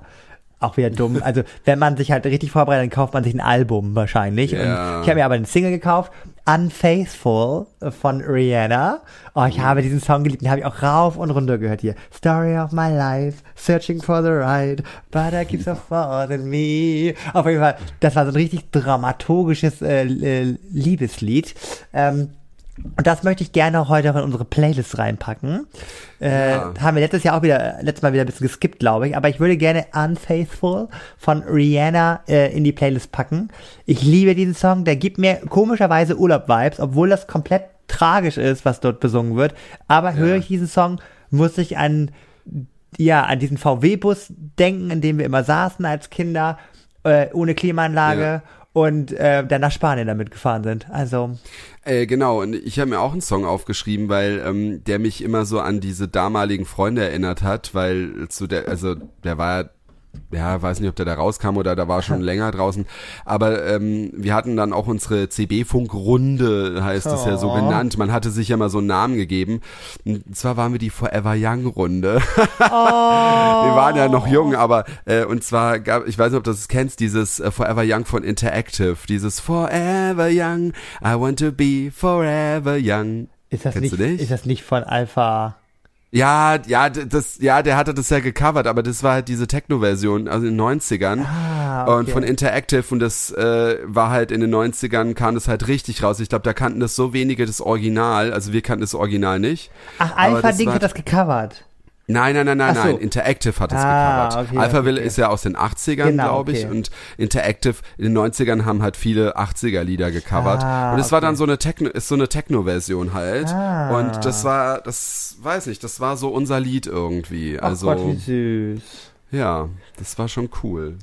A: Auch wieder dumm. Also, wenn man sich halt richtig vorbereitet, dann kauft man sich ein Album wahrscheinlich.
B: Ja.
A: Und ich habe mir aber eine Single gekauft, Unfaithful von Rihanna. Oh, ich habe diesen Song geliebt, den habe ich auch rauf und runter gehört hier. Story of my life, searching for the right, but I keep so far than me. Auf jeden Fall, das war so ein richtig dramaturgisches äh, äh, Liebeslied. Ähm, und das möchte ich gerne heute auch in unsere Playlist reinpacken. Äh,
B: Ja.
A: Haben wir letztes Jahr auch wieder, letztes Mal wieder ein bisschen geskippt, glaube ich. Aber ich würde gerne Unfaithful von Rihanna äh, in die Playlist packen. Ich liebe diesen Song. Der gibt mir komischerweise Urlaub-Vibes, obwohl das komplett tragisch ist, was dort besungen wird. Aber höre ich diesen Song, muss ich an, ja, an diesen VW-Bus denken, in dem wir immer saßen als Kinder, äh, ohne Klimaanlage.
B: Ja.
A: Und äh, dann nach Spanien damit gefahren sind. Also,
B: Äh, genau, und ich habe mir auch einen Song aufgeschrieben, weil ähm, der mich immer so an diese damaligen Freunde erinnert hat, weil zu der, also der war ja, weiß nicht, ob der da rauskam oder da war schon länger draußen. Aber ähm, wir hatten dann auch unsere CB-Funk-Runde, heißt es ja so
A: Oh.
B: genannt. Man hatte sich ja mal so einen Namen gegeben. Und zwar waren wir die Forever Young-Runde.
A: Oh. [LAUGHS]
B: Wir waren ja noch jung, aber äh, und zwar gab, ich weiß nicht, ob du das kennst, dieses äh, Forever Young von Interactive, dieses Forever Young, I want to be forever young.
A: Ist das,
B: Kennst
A: nicht? ist das nicht von Alpha?
B: Ja, ja, das, ja, der hatte das ja gecovert, aber das war halt diese Techno-Version, also in den 90ern.
A: Ah,
B: Und
A: okay.
B: von Interactive und das äh, war halt in den 90ern, kam das halt richtig raus. Ich glaube, da kannten das so wenige das Original, also wir kannten das Original nicht.
A: Ach, Alpha
B: das
A: Ding
B: war-
A: hat das gecovert.
B: Nein, nein, nein, nein,
A: Ach so.
B: nein. Interactive hat es
A: Ah,
B: gecovert.
A: okay,
B: Alphaville
A: okay.
B: ist ja aus den 80ern,
A: Genau,
B: glaube ich.
A: okay.
B: Und Interactive in den 90ern haben halt viele 80er-Lieder gecovert.
A: Ah,
B: und es war dann so eine Techno, ist so eine Techno-Version halt.
A: Ah.
B: Und das war, das weiß ich, das war so unser Lied irgendwie.
A: Ach
B: Also,
A: Gott, wie süß.
B: ja, das war schon cool.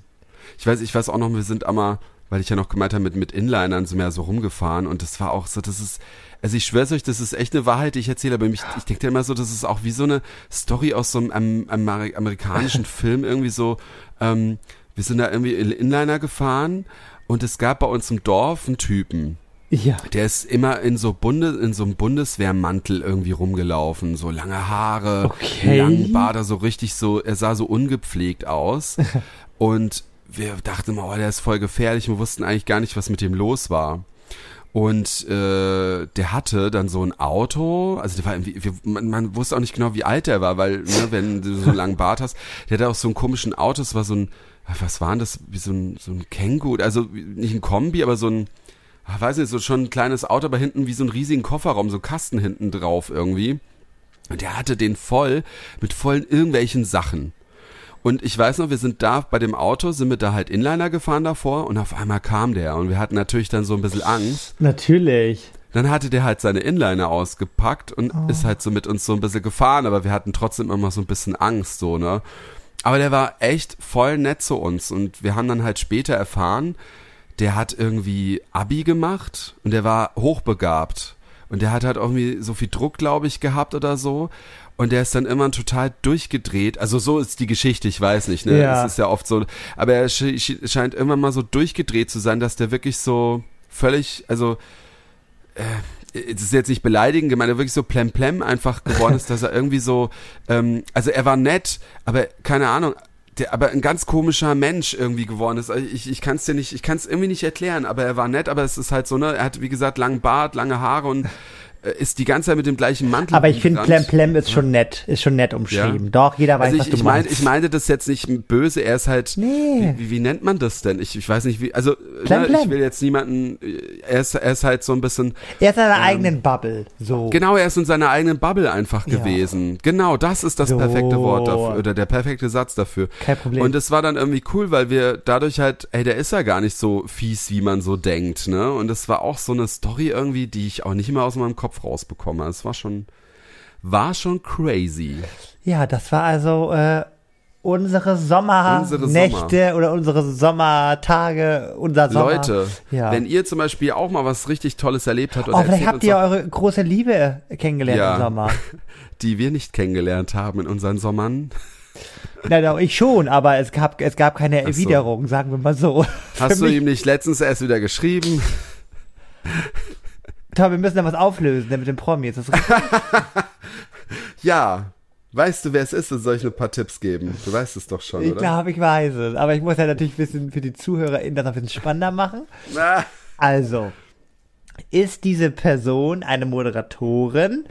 B: Ich weiß, ich weiß auch noch, wir sind einmal, weil ich ja noch gemeint habe, mit, mit Inlinern sind wir ja so rumgefahren und das war auch so, das ist, also ich schwör's euch, das ist echt eine Wahrheit, die ich erzähle, aber mich, ich denke immer so, das ist auch wie so eine Story aus so einem Amer amerikanischen [LAUGHS] Film, irgendwie so, ähm, wir sind da irgendwie Inliner gefahren und es gab bei uns im Dorf einen Typen.
A: Ja.
B: Der ist immer in so Bunde, in so einem Bundeswehrmantel irgendwie rumgelaufen, so lange Haare,
A: Okay.
B: langen Bart, so richtig so, er sah so ungepflegt aus. [LAUGHS] und wir dachten immer, oh, der ist voll gefährlich. Wir wussten eigentlich gar nicht, was mit dem los war. Und äh, der hatte dann so ein Auto, also der war irgendwie, wir, man, man wusste auch nicht genau, wie alt der war, weil, ne, wenn du so einen langen Bart hast, der hatte auch so einen komischen Auto, es war so ein, was war denn das, wie so ein, so ein Känguru, also nicht ein Kombi, aber so ein, ach, weiß nicht, so schon ein kleines Auto, aber hinten wie so ein riesigen Kofferraum, so Kasten hinten drauf irgendwie. Und der hatte den voll mit vollen irgendwelchen Sachen. Und ich weiß noch, wir sind da bei dem Auto, sind wir da halt Inliner gefahren davor und auf einmal kam der und wir hatten natürlich dann so ein bisschen Angst.
A: Natürlich.
B: Dann hatte der halt seine Inliner ausgepackt und ist halt so mit uns so ein bisschen gefahren, aber wir hatten trotzdem immer so ein bisschen Angst, so, ne? Aber der war echt voll nett zu uns und wir haben dann halt später erfahren, der hat irgendwie Abi gemacht und der war hochbegabt. Und der hat halt irgendwie so viel Druck, glaube ich, gehabt oder so. Und der ist dann immer total durchgedreht. Also so ist die Geschichte, ich weiß nicht, ne?
A: Ja.
B: Es ist ja oft so. Aber er sch sch- scheint immer mal so durchgedreht zu sein, dass der wirklich so völlig, also äh, das ist jetzt nicht beleidigend gemeint, er wirklich so plemplem einfach geworden ist, dass er irgendwie so, ähm, also er war nett, aber keine Ahnung, der aber ein ganz komischer Mensch irgendwie geworden ist. Also Ich, ich kann es dir nicht, ich kann es irgendwie nicht erklären, aber er war nett, aber es ist halt so, ne, er hat wie gesagt langen Bart, lange Haare und [LAUGHS] ist die ganze Zeit mit dem gleichen Mantel.
A: Aber ich finde. Plem Plem ist schon nett, ist schon nett umschrieben. Doch, jeder weiß,
B: Also
A: was
B: ich,
A: du
B: ich, mein,
A: meinst.
B: ich meinte das jetzt nicht böse, er ist halt,
A: Nee.
B: wie, wie, wie nennt man das denn? Ich, ich weiß nicht, wie, also
A: Plem
B: ne,
A: Plem.
B: ich will jetzt niemanden, äh, er ist, er ist halt so ein bisschen,
A: er ist in seiner eigenen Bubble. So.
B: Genau, er ist in seiner eigenen Bubble einfach
A: Ja.
B: gewesen. Genau, das ist das
A: So.
B: perfekte Wort dafür oder der perfekte Satz dafür.
A: Kein Problem.
B: Und es war dann irgendwie cool, weil wir dadurch halt, ey, der ist ja gar nicht so fies, wie man so denkt, ne? Und es war auch so eine Story irgendwie, die ich auch nicht mehr aus meinem Kopf rausbekomme. Es war schon, war schon crazy.
A: Ja, das war also äh, unsere Sommernächte
B: Unsere
A: oder unsere Sommertage, unser Sommer.
B: Leute,
A: Ja.
B: wenn ihr zum Beispiel auch mal was richtig Tolles erlebt habt oder
A: Oh, vielleicht habt ihr
B: doch,
A: eure große Liebe kennengelernt
B: Ja.
A: im Sommer. [LAUGHS]
B: die wir nicht kennengelernt haben in unseren Sommern.
A: Nein, doch, ich schon, aber es gab, es gab keine
B: so.
A: Erwiderung, sagen wir mal so. [LAUGHS]
B: Hast du ihm nicht letztens erst wieder geschrieben?
A: Tom, wir müssen da was auflösen, denn mit dem Promi. Ist das richtig? [LAUGHS]
B: Ja. Weißt du, wer es ist? Dann soll ich nur ein paar Tipps geben. Du weißt es doch schon,
A: Ich
B: oder?
A: glaube, ich weiß es. Aber ich muss ja natürlich ein bisschen für die ZuhörerInnen das noch ein bisschen spannender machen. [LAUGHS] Also, ist diese Person eine Moderatorin,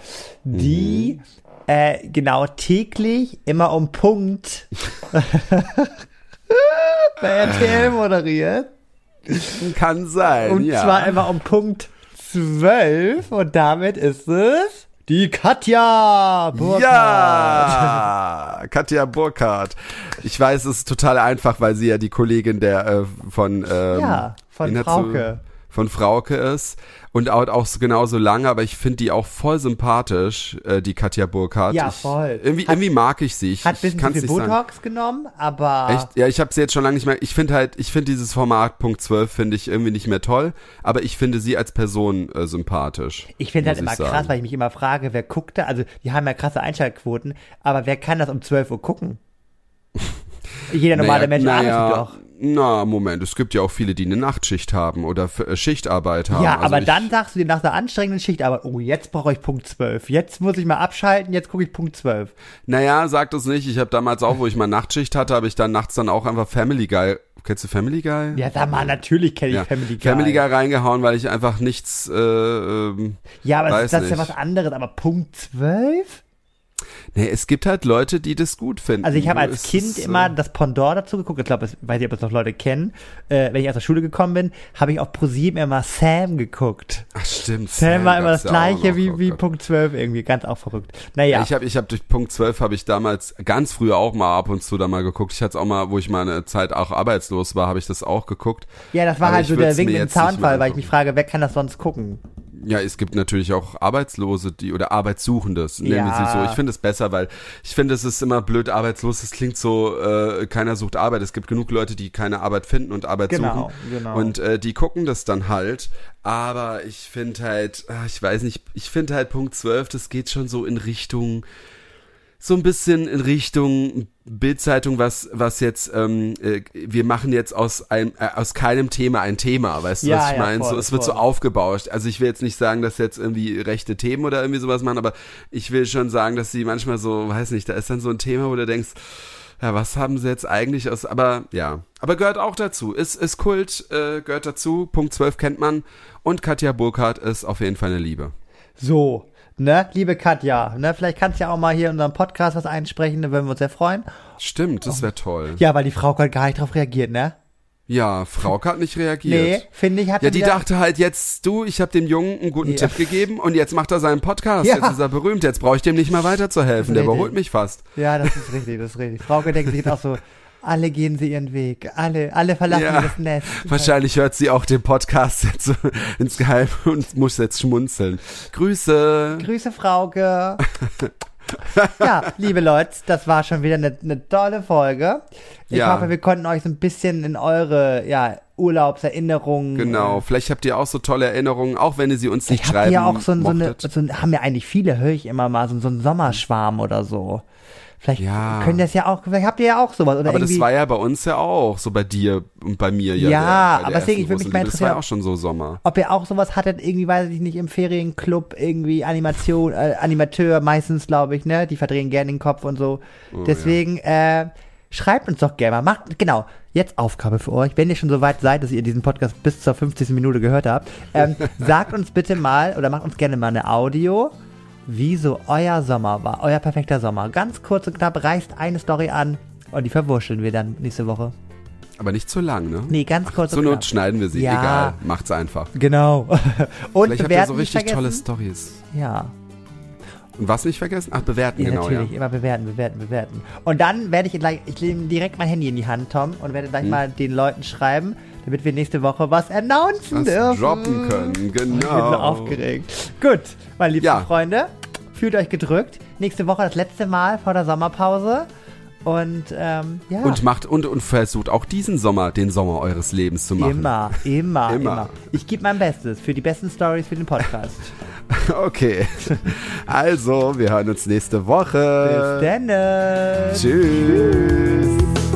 A: die äh, genau täglich immer um Punkt [LAUGHS] bei RTL moderiert?
B: kann sein,
A: Und
B: ja.
A: zwar immer um Punkt 12 und damit ist es die Katja Burkhardt.
B: ja, Katja Burkhardt. Ich weiß, es ist total einfach, weil sie ja die Kollegin der äh, von ähm,
A: Ja, von Frauke.
B: Von Frauke ist und auch, auch so genauso lange, aber ich finde die auch voll sympathisch, äh, die Katja Burkhardt.
A: Ja,
B: ich,
A: voll.
B: Irgendwie,
A: Hat-
B: irgendwie mag ich sie. Ich,
A: Hat ein
B: ich
A: bisschen viel
B: nicht sagen.
A: Botox genommen, aber
B: Echt? Ja, ich habe sie jetzt schon lange nicht mehr. Ich finde halt, ich finde dieses Format Punkt 12 finde ich irgendwie nicht mehr toll, aber ich finde sie als Person äh, sympathisch.
A: Ich finde halt immer
B: sagen.
A: krass, weil ich mich immer frage, wer guckt da? Also, die haben ja krasse Einschaltquoten, aber wer kann das um 12 Uhr gucken? [LAUGHS] Jeder normale Mensch arbeitet doch.
B: Na, Moment, es gibt ja auch viele, die eine Nachtschicht haben oder äh, Schichtarbeit haben.
A: Ja,
B: Also
A: aber dann sagst du dir nach der anstrengenden Schicht, aber oh, jetzt brauche ich Punkt 12. Jetzt muss ich mal abschalten, jetzt gucke ich Punkt 12.
B: Naja, sag das nicht. Ich habe damals auch, wo ich mal Nachtschicht hatte, habe ich dann nachts dann auch einfach Family Guy. Kennst du Family Guy?
A: Ja, sag mal, natürlich kenne ich
B: Ja,
A: Family Guy.
B: Family Guy reingehauen, weil ich einfach nichts. Äh, ähm,
A: Ja, aber das, das ist ja
B: nicht.
A: was anderes, aber Punkt 12?
B: Nee, es gibt halt Leute, die das gut finden.
A: Also ich habe als
B: Es
A: Kind
B: ist, äh,
A: immer das Pendant dazu geguckt. Ich glaube, ich weiß nicht, ob das noch Leute kennen. Äh, wenn ich aus der Schule gekommen bin, habe ich auf ProSieben immer Sam geguckt.
B: Ach stimmt.
A: Sam war immer das gleiche
B: noch.
A: wie,
B: Oh
A: wie. Punkt 12 irgendwie. Ganz auch verrückt. Naja.
B: Ich habe ich hab durch Punkt 12 habe ich damals ganz früher auch mal ab und zu da mal geguckt. Ich hatte es auch mal, wo ich mal eine Zeit auch arbeitslos war, habe ich das auch geguckt.
A: Ja, das war
B: Aber
A: halt so der Wink
B: mehr
A: Zaunfall, weil ich mich frage, wer kann das sonst gucken?
B: Ja, es gibt natürlich auch Arbeitslose, die oder Arbeitssuchende, nennen wir
A: Ja.
B: sie so. Ich finde es besser, weil ich finde, es ist immer blöd, arbeitslos. Das klingt so, äh, keiner sucht Arbeit. Es gibt genug Leute, die keine Arbeit finden und Arbeit
A: Genau,
B: suchen.
A: genau.
B: Und äh, die gucken das dann halt. Aber ich finde halt, ah, ich weiß nicht, ich finde halt Punkt 12, das geht schon so in Richtung so ein bisschen in Richtung Bildzeitung, was was jetzt ähm, äh, wir machen jetzt aus einem äh, aus keinem Thema ein Thema, weißt du,
A: Ja,
B: was ich
A: ja,
B: meine? So
A: voll,
B: es wird so
A: voll.
B: aufgebauscht. Also ich will jetzt nicht sagen, dass jetzt irgendwie rechte Themen oder irgendwie sowas machen, aber ich will schon sagen, dass sie manchmal so, weiß nicht, da ist dann so ein Thema, wo du denkst, ja, was haben sie jetzt eigentlich aus, aber ja, aber gehört auch dazu. Ist, ist Kult, äh, gehört dazu. Punkt 12 kennt man. Und Katja Burkhardt ist auf jeden Fall eine Liebe.
A: So, ne, liebe Katja, ne, vielleicht kannst du ja auch mal hier in unserem Podcast was einsprechen, da würden wir uns sehr freuen.
B: Stimmt, das wäre toll.
A: Ja, weil die Frau hat gar nicht drauf reagiert, ne?
B: Ja, Frauke hat nicht reagiert.
A: Nee, finde ich, hat
B: Ja, die dachte halt jetzt, du, ich habe dem Jungen einen guten
A: Ja.
B: Tipp gegeben und jetzt macht er seinen Podcast.
A: Ja.
B: Jetzt ist er berühmt, jetzt brauche ich dem nicht mehr weiterzuhelfen. Der überholt mich fast.
A: Ja, das ist richtig, das ist richtig. Frau denkt sich jetzt auch so, alle gehen sie ihren Weg, alle, alle verlassen
B: Ja.
A: das Nest.
B: Wahrscheinlich hört sie auch den Podcast jetzt ins Geheim und muss jetzt schmunzeln. Grüße.
A: Grüße, Frauke. [LAUGHS] ja, liebe Leute, das war schon wieder eine, eine tolle Folge. Ich
B: Ja.
A: hoffe, wir konnten euch so ein bisschen in eure ja, Urlaubserinnerungen.
B: Genau, vielleicht habt ihr auch so tolle Erinnerungen, auch wenn ihr sie uns nicht
A: Ich habe
B: schreiben
A: ja auch so, ein- so eine, so ein, haben ja eigentlich viele, höre ich immer mal, so, so einen Sommerschwarm oder so. Vielleicht
B: Ja.
A: können das ja auch, vielleicht habt ihr ja auch sowas. Oder
B: aber
A: irgendwie,
B: das war ja bei uns ja auch, so bei dir und bei mir ja.
A: Ja,
B: der,
A: aber deswegen, ich würde mich mal
B: Liebe. Das war ja
A: interessieren,
B: auch schon so Sommer.
A: ob ihr auch sowas hattet, irgendwie, weiß ich nicht, im Ferienclub, irgendwie Animation, äh, Animateur meistens, glaube ich, ne? Die verdrehen gerne den Kopf und so.
B: Oh,
A: Deswegen, äh, schreibt uns doch gerne mal. Macht, genau, jetzt Aufgabe für euch. Wenn ihr schon so weit seid, dass ihr diesen Podcast bis zur 50. Minute gehört habt, ähm, [LAUGHS] sagt uns bitte mal oder macht uns gerne mal eine Audio, wie so euer Sommer war, euer perfekter Sommer. Ganz kurz und knapp, reißt eine Story an und die verwurschteln wir dann nächste Woche.
B: Aber nicht zu lang, ne?
A: Nee, ganz kurz
B: Zur Not
A: knapp.
B: schneiden wir sie,
A: Ja.
B: egal, macht's einfach.
A: Genau. [LAUGHS] Und
B: Vielleicht habt ihr so richtig tolle. Stories.
A: Ja.
B: Und was nicht vergessen? Ach, bewerten,
A: Ja,
B: genau,
A: natürlich,
B: ja.
A: immer bewerten, bewerten, bewerten. Und dann werde ich gleich, ich nehme direkt mein Handy in die Hand, Tom, und werde
B: Hm.
A: gleich mal den Leuten schreiben, damit wir nächste Woche was announcen
B: Was
A: dürfen.
B: droppen können,
A: Ich bin so
B: genau.
A: aufgeregt. Gut, meine liebsten
B: Ja.
A: Freunde, fühlt euch gedrückt. Nächste Woche das letzte Mal vor der Sommerpause. Und ähm, ja,
B: Und macht und, und versucht auch diesen Sommer den Sommer eures Lebens zu machen.
A: immer, immer, [LAUGHS] immer,
B: Immer.
A: Ich gebe mein Bestes für die besten Stories für den Podcast. [LAUGHS]
B: Okay. Also, wir hören uns nächste
A: Bis
B: Woche.
A: dann.
B: Tschüss.